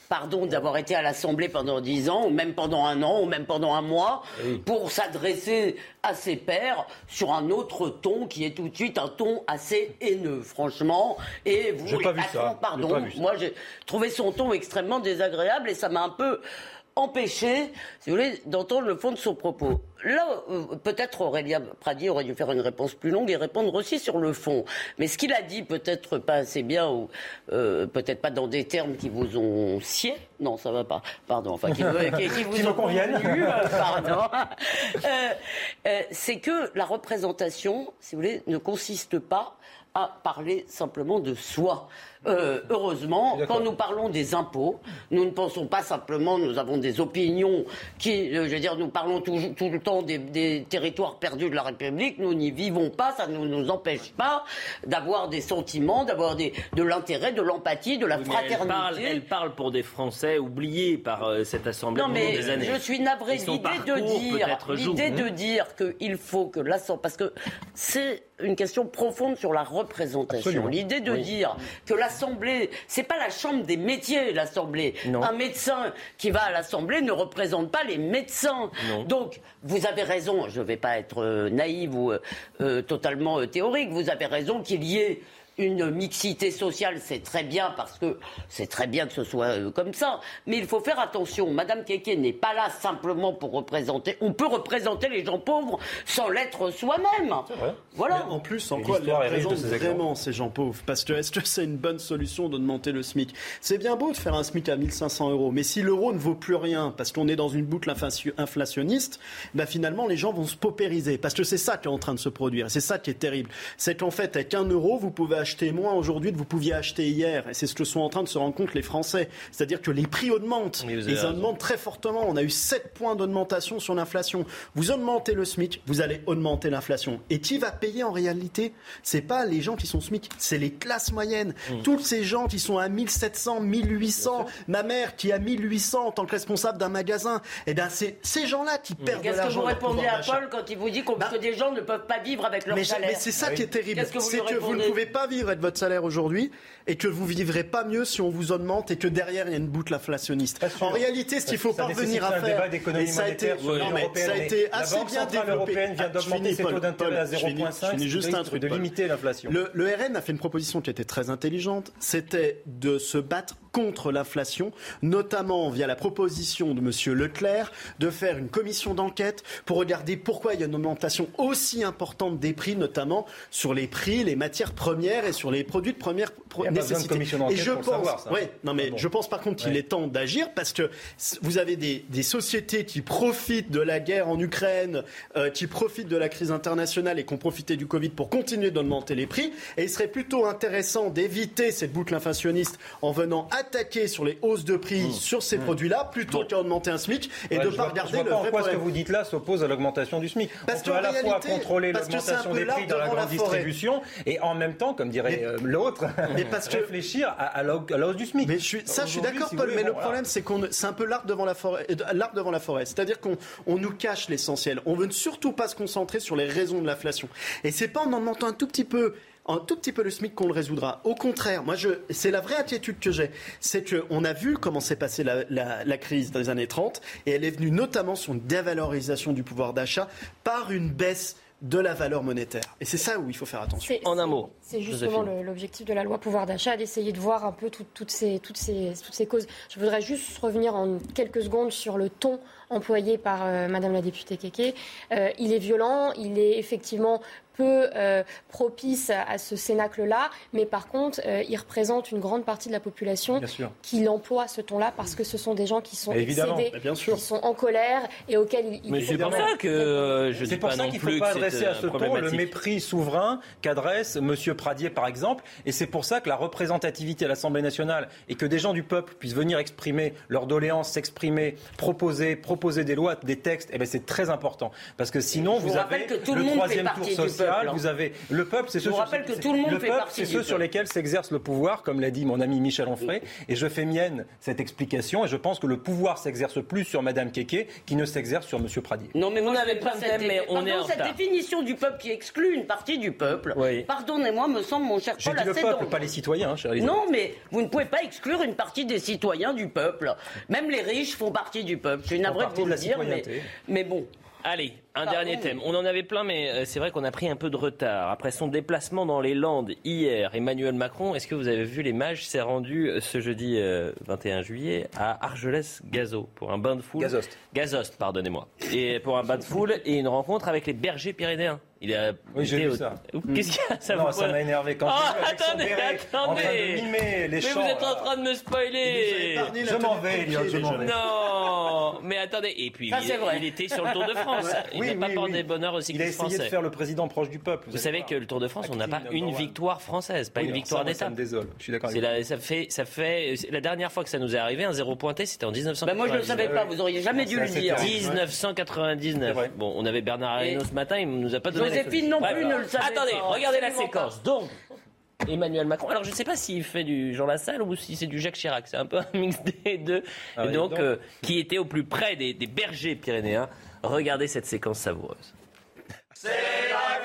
Pardon d'avoir été à l'Assemblée pendant dix ans, ou même pendant un an, ou même pendant un mois,
Oui.
pour s'adresser à ses pairs sur un autre ton qui est tout de suite un ton assez haineux, franchement. Et vous,
pas vu ça.
Pardon,
pas vu ça.
moi j'ai trouvé son ton extrêmement désagréable et ça m'a un peu empêché, si vous voulez, d'entendre le fond de son propos. Là, euh, peut-être Aurélien Pradier aurait dû faire une réponse plus longue et répondre aussi sur le fond. Mais ce qu'il a dit, peut-être pas assez bien, ou euh, peut-être pas dans des termes qui vous ont scié. Non, ça va pas. Pardon. Enfin, qui, vous- qui- qui vous
Qui me
ont
conviennent.
convenu, euh, pardon. Euh, euh, c'est que la représentation, si vous voulez, ne consiste pas à parler simplement de soi. Euh, heureusement, quand nous parlons des impôts, nous ne pensons pas simplement, nous avons des opinions qui, euh, je veux dire, nous parlons tout le temps des, des territoires perdus de la République, nous n'y vivons pas, ça ne nous empêche pas d'avoir des sentiments, d'avoir de l'intérêt, de l'empathie, de la
Oui, mais
fraternité.
Elle parle, elle parle pour des Français oubliés par euh, cette assemblée
Non,
pendant
mais
des années.
je suis
son
L'idée de dire, l'idée de dire qu'il faut que l'Assemblée, parce que c'est une question profonde sur la représentation. L'idée de
Oui.
dire que l'Assemblée, c'est pas la chambre des métiers, l'Assemblée. Un médecin qui va à l'Assemblée ne représente pas les médecins.
Non.
Donc, vous avez raison. Je ne vais pas être euh, naïve ou euh, euh, totalement théorique. Vous avez raison qu'il y ait une mixité sociale, c'est très bien parce que c'est très bien que ce soit euh, comme ça. Mais il faut faire attention. Madame Keke n'est pas là simplement pour représenter. On peut représenter les gens pauvres sans l'être soi-même. Voilà.
Mais en plus, en quoi elle représente vraiment, ces gens pauvres? Parce que est-ce que c'est une bonne solution d'augmenter le SMIC? C'est bien beau de faire un SMIC à 1500 euros, mais si l'euro ne vaut plus rien, parce qu'on est dans une boucle inflation- inflationniste, bah finalement, les gens vont se paupériser. Parce que c'est ça qui est en train de se produire. C'est ça qui est terrible. C'est qu'en fait, avec un euro, vous pouvez acheter moins aujourd'hui que vous pouviez acheter hier. Et c'est ce que sont en train de se rendre compte les Français. C'est-à-dire que les prix augmentent.
Mais vous avez
Ils
raison.
augmentent très fortement. On a eu 7 points d'augmentation sur l'inflation. Vous augmentez le SMIC, vous allez augmenter l'inflation. Et qui va payer en réalité? C'est pas les gens qui sont SMIC, c'est les classes moyennes.
Mmh.
Tous ces gens qui sont à 1700, 1800, ma mère qui est à 1800 en tant que responsable d'un magasin, eh bien c'est ces gens-là qui perdent de
Qu'est-ce que
l'argent.
vous répondez à. Paul quand il vous dit qu'on- que des gens ne peuvent pas vivre avec leur
Mais,
salaire
mais c'est ça qui est terrible,
Qu'est-ce que vous
c'est
lui
que vous ne pouvez pas vivre avec votre salaire aujourd'hui et que vous vivrez pas mieux si on vous augmente et que derrière il y a une boucle inflationniste. En réalité, ce qu'il faut parvenir à faire,
débat d'économie
et ça a été,
l'Union
non, mais ça a été assez bien développé.
européenne vient
Ah,
d'augmenter ses taux d'intérêt à
je finis,
0,5,
je finis juste un truc
de limiter l'inflation.
Le, le RN a fait une proposition qui était très intelligente, c'était de se battre contre l'inflation, notamment via la proposition de M. Leclerc de faire une commission d'enquête pour regarder pourquoi il y a une augmentation aussi importante des prix, notamment sur les prix, les matières premières et sur les produits de première pro-
de
nécessité. Et je pense,
savoir,
ouais, non mais
Bon.
je pense par contre qu'il
Ouais.
est temps d'agir parce que vous avez des, des sociétés qui profitent de la guerre en Ukraine, euh, qui profitent de la crise internationale et qui ont profité du Covid pour continuer d'augmenter les prix. Et il serait plutôt intéressant d'éviter cette boucle inflationniste en venant attaquer sur les hausses de prix sur ces produits-là plutôt qu'à augmenter un SMIC et
Ouais,
de
je
pas regarder
je vois
le
pas
vrai
en quoi ce que vous dites là s'oppose à l'augmentation du SMIC.
Parce
On peut à la fois contrôler l'augmentation des prix dans la grande distribution et en même temps, comme dirait euh, l'autre, réfléchir à, à la, à la hausse du SMIC.
Mais je suis, ça, je suis d'accord,
si
Paul. mais
bon,
le
voilà.
problème, c'est qu'on, c'est un peu l'arbre devant la forêt. euh, L'arbre devant la forêt. C'est-à-dire qu'on on nous cache l'essentiel. On veut surtout pas se concentrer sur les raisons de l'inflation. Et c'est pas en augmentant un tout petit peu. Un tout petit peu le SMIC qu'on le résoudra. Au contraire, moi, je, c'est la vraie inquiétude que j'ai. C'est qu'on a vu comment s'est passée la, la- la crise dans les années 30 et elle est venue notamment sur une dévalorisation du pouvoir d'achat par une baisse de la valeur monétaire. Et c'est ça où il faut faire attention.
C'est-
En un mot.
C'est justement l'objectif de la loi pouvoir d'achat, d'essayer de voir un peu tout- toutes, ces, toutes, ces, toutes ces causes. Je voudrais juste revenir en quelques secondes sur le ton employé par euh, Madame la députée Keke. Euh, il est violent, il est effectivement peu euh, propice à, à ce cénacle-là, mais par contre, euh, il représente une grande partie de la population qui l'emploie ce ton-là parce que ce sont des gens qui sont
évidemment,
excédés,
bien sûr.
qui sont en colère et auxquels il, il
Mais
faut
c'est pour ça que euh, je
C'est
dis
pour
pas
ça
non
qu'il ne
plus
faut pas adresser à ce ton le mépris souverain qu'adresse M. Pradier, par exemple. Et c'est pour ça que la représentativité à l'Assemblée nationale et que des gens du peuple puissent venir exprimer leurs doléances, s'exprimer, proposer, proposer des lois, des textes, eh ben c'est très important. Parce que sinon,
vous
avez
que tout le
le troisième tour social,
hein.
vous avez le peuple, c'est ceux,
vous
sur-
rappelle que
c'est-
tout le monde
le
fait
peuple,
partie
c'est
du
ceux sur
peuple.
lesquels s'exerce le pouvoir, comme l'a dit mon ami Michel Onfray. Et je fais mienne cette explication. Et je pense que le pouvoir s'exerce plus sur Madame Keke qui ne s'exerce sur Monsieur Pradier.
Non, mais n'aime
plein
pas
de
cette,
mais on
Pardon,
est en
cette
retard.
définition du peuple qui exclut une partie du peuple.
Oui.
Pardonnez-moi, me semble, mon cher
J'ai
Paul,
dit le peuple,
dangereux.
pas les citoyens, hein, Elisabeth.
Non, mais vous ne pouvez pas exclure une partie des citoyens du peuple. Même les riches font partie du peuple. Je suis navré de vous le dire, mais bon.
Allez, un
Pardon.
dernier thème. On en avait plein, mais euh, c'est vrai qu'on a pris un peu de retard. Après son déplacement dans les Landes hier, Emmanuel Macron, est-ce que vous avez vu les mages s'est rendu euh, ce jeudi euh, 21 juillet à Argelès-Gazo pour un bain de foule?
Gazost.
Gazost, pardonnez-moi. Et pour un bain de foule et une rencontre avec les bergers pyrénéens. Il a
Oui, j'ai vu
au-
ça.
Qu'est-ce qu'il y a? Ça
Non, ça m'a énervé quand
Oh,
avec son
attendez,
béret,
attendez.
en train de mimer les
mais
champs,
vous êtes en train de me spoiler.
Je m'en vais, je m'en vais.
Non, mais attendez. Et puis,
Ça,
il, il était sur le Tour de France. Il
Oui,
n'a pas
oui,
porté
oui.
bonheur au cyclisme
Il a essayé
français.
de faire le président proche du peuple.
Vous savez que le Tour de France, on n'a pas une victoire française, pas
Oui,
une victoire
moi, ça
d'étape.
me désole. Je suis d'accord
ça fait, ça fait, c'est la dernière fois que ça nous est arrivé, un zéro pointé, c'était en 1999.
Bah, moi, je le savais pas, vous auriez jamais dû le dire.
1999. Bon, on avait Bernard Arnault ce matin, il nous a pas donné. la
Joséphine non plus ne le savait
Attendez, regardez la séquence. Donc, Emmanuel Macron. Alors, je ne sais pas s'il fait du Jean Lassalle ou si c'est du Jacques Chirac. C'est un peu un mix des deux.
Ah
Et
oui,
donc,
donc.
euh, qui était au plus près des, des bergers pyrénéens. Regardez cette séquence savoureuse.
C'est la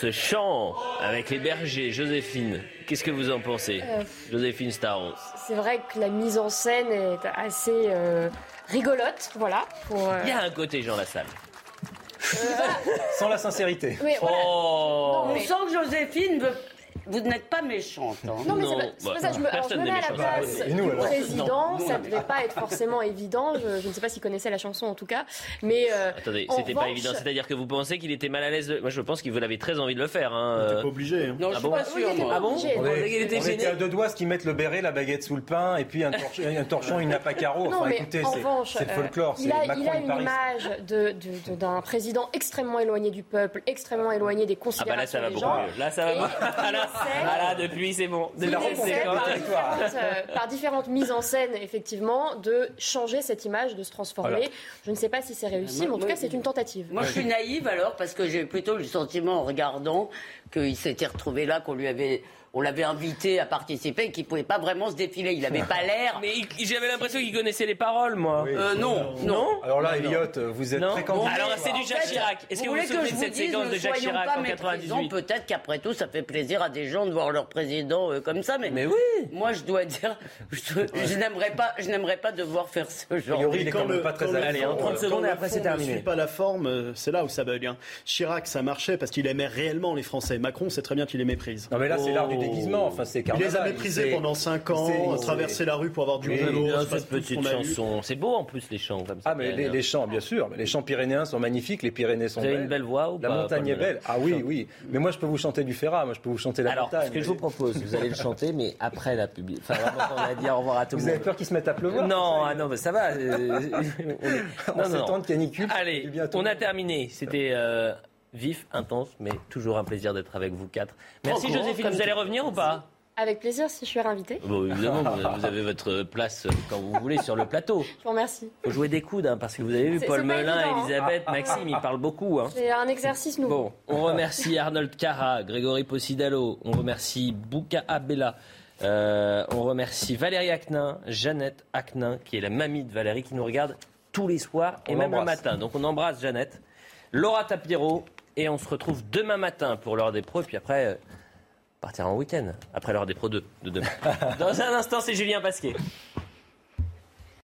ce chant avec les bergers. Joséphine, qu'est-ce que vous en pensez
Euh,
Joséphine Staron.
C'est vrai que la mise en scène est assez euh, rigolote, voilà. Pour, euh,
Il y a un côté Jean Lassalle.
Sans la sincérité.
Voilà.
Oh.
On sent que Joséphine veut. Vous n'êtes pas méchante. hein.
Non, mais c'est pas, c'est pas ça. Je me, alors, je me mets à la place
Et nous,
du président.
Non,
ça ne devait pas être forcément évident. Je, je ne sais pas s'il connaissait la chanson en tout cas. Mais euh,
Attendez,
en
c'était pas
revanche-
évident. C'est-à-dire que vous pensez qu'il était mal à l'aise. de- Moi, je pense qu'il avait très envie de le faire. Hein.
Il
euh.
pas obligé. hein.
Non,
Ah
je suis
bon
pas sûre, moi.
Ah bon
On, est-
était
on était
gêné
à deux doigts ce qu'ils mettent le béret, la baguette sous le pain, et puis un, torch- un torchon, une nappe à carreaux. Enfin,
mais
écoutez,
en
c'est
revanche,
c'est le
euh,
folklore.
il
c'est
a,
Macron
il a
et
une image d'un président extrêmement éloigné du peuple, extrêmement éloigné des
Ah bah
considérations
là, ça va
des
beaucoup
gens.
mieux. Là, ça va. Ah là,
essaie-
ah là, depuis, c'est bon. Depuis,
essaie
c'est
par euh, par différentes mises en scène, effectivement, de changer cette image, de se transformer.
Voilà.
Je ne sais pas si c'est réussi, mais en tout
Moi,
cas, c'est une tentative.
Moi, je suis naïve alors, parce que j'ai plutôt le sentiment en regardant qu'il s'était retrouvé là, qu'on lui avait. On l'avait invité à participer et qu'il pouvait pas vraiment se défiler. Il avait pas l'air.
Mais j'avais l'impression qu'il connaissait les paroles, moi.
Euh, non, non.
Alors là, Elliot, vous êtes
Non.
très
Bon,
candidat.
alors, c'est du Jacques Chirac. Est-ce que vous vous
voulez
souvenez
je
de cette
vous dise,
séquence de
ne
Jacques Chirac
pas
en
méprisants.
98
Peut-être qu'après tout, ça fait plaisir à des gens de voir leur président euh, comme ça. Mais,
Mais oui.
moi, je dois dire, je, je n'aimerais pas, je n'aimerais pas devoir faire ce genre.
priori, il est
Quand
quand même
le-
pas très.
Allez, en
fond,
30
euh,
secondes et après, c'est
ne
terminé.
suit pas la forme, euh, c'est là où ça bug. hein. Chirac, ça marchait parce qu'il aimait réellement les Français. Macron, c'est très bien qu'il les méprise.
Non, mais là, c'est l'art du. Déguisement. Enfin, c'est
Il les a méprisés pendant 5 ans,
c'est-
traverser la rue pour avoir du vélo.
Cette petite chanson. C'est beau en plus les chants comme ça.
Ah, mais les, les champs, bien sûr. Mais les champs pyrénéens sont magnifiques. Les Pyrénées sont
Vous avez
belles.
une belle voix ou
La
pas,
montagne
Paul
est belle. Ah oui, oui. Mais moi, je peux vous chanter du Ferrat. Moi, je peux vous chanter la
Alors,
montagne.
ce que je vous propose, vous allez le chanter, mais après la pub. Enfin, on a dit au revoir à tout le
Vous
monde.
avez peur qu'ils se mettent à pleuvoir
Non, ah non, mais ça va. euh, on non,
temps
non.
de canicule.
Allez, on a terminé. C'était euh, vif, intense, mais toujours un plaisir d'être avec vous quatre. Merci Joséphine, vous allez revenir ou pas?
Avec plaisir si je suis.
Bon, évidemment, vous- avez votre place quand vous voulez sur le plateau.
Je vous remercie.
Faut jouer des coudes, hein, parce que vous avez vu Paul Melun,
évident, hein.
Elisabeth, Maxime, ils parlent beaucoup. Hein.
C'est un exercice nouveau.
Bon, on remercie Arnold Cara, Grégory Possidalo, on remercie Bouka Abella, euh, on remercie Valérie Aknin, Jeannette Aknin, qui est la mamie de Valérie, qui nous regarde tous les soirs et
On
même le matin. Donc on embrasse Jeannette, Laura Tapiro, et on se retrouve demain matin pour l'heure des pros, et puis après, euh, partir en week-end, après l'heure des pros 2 de demain. Dans un instant, c'est Julien Pasquet.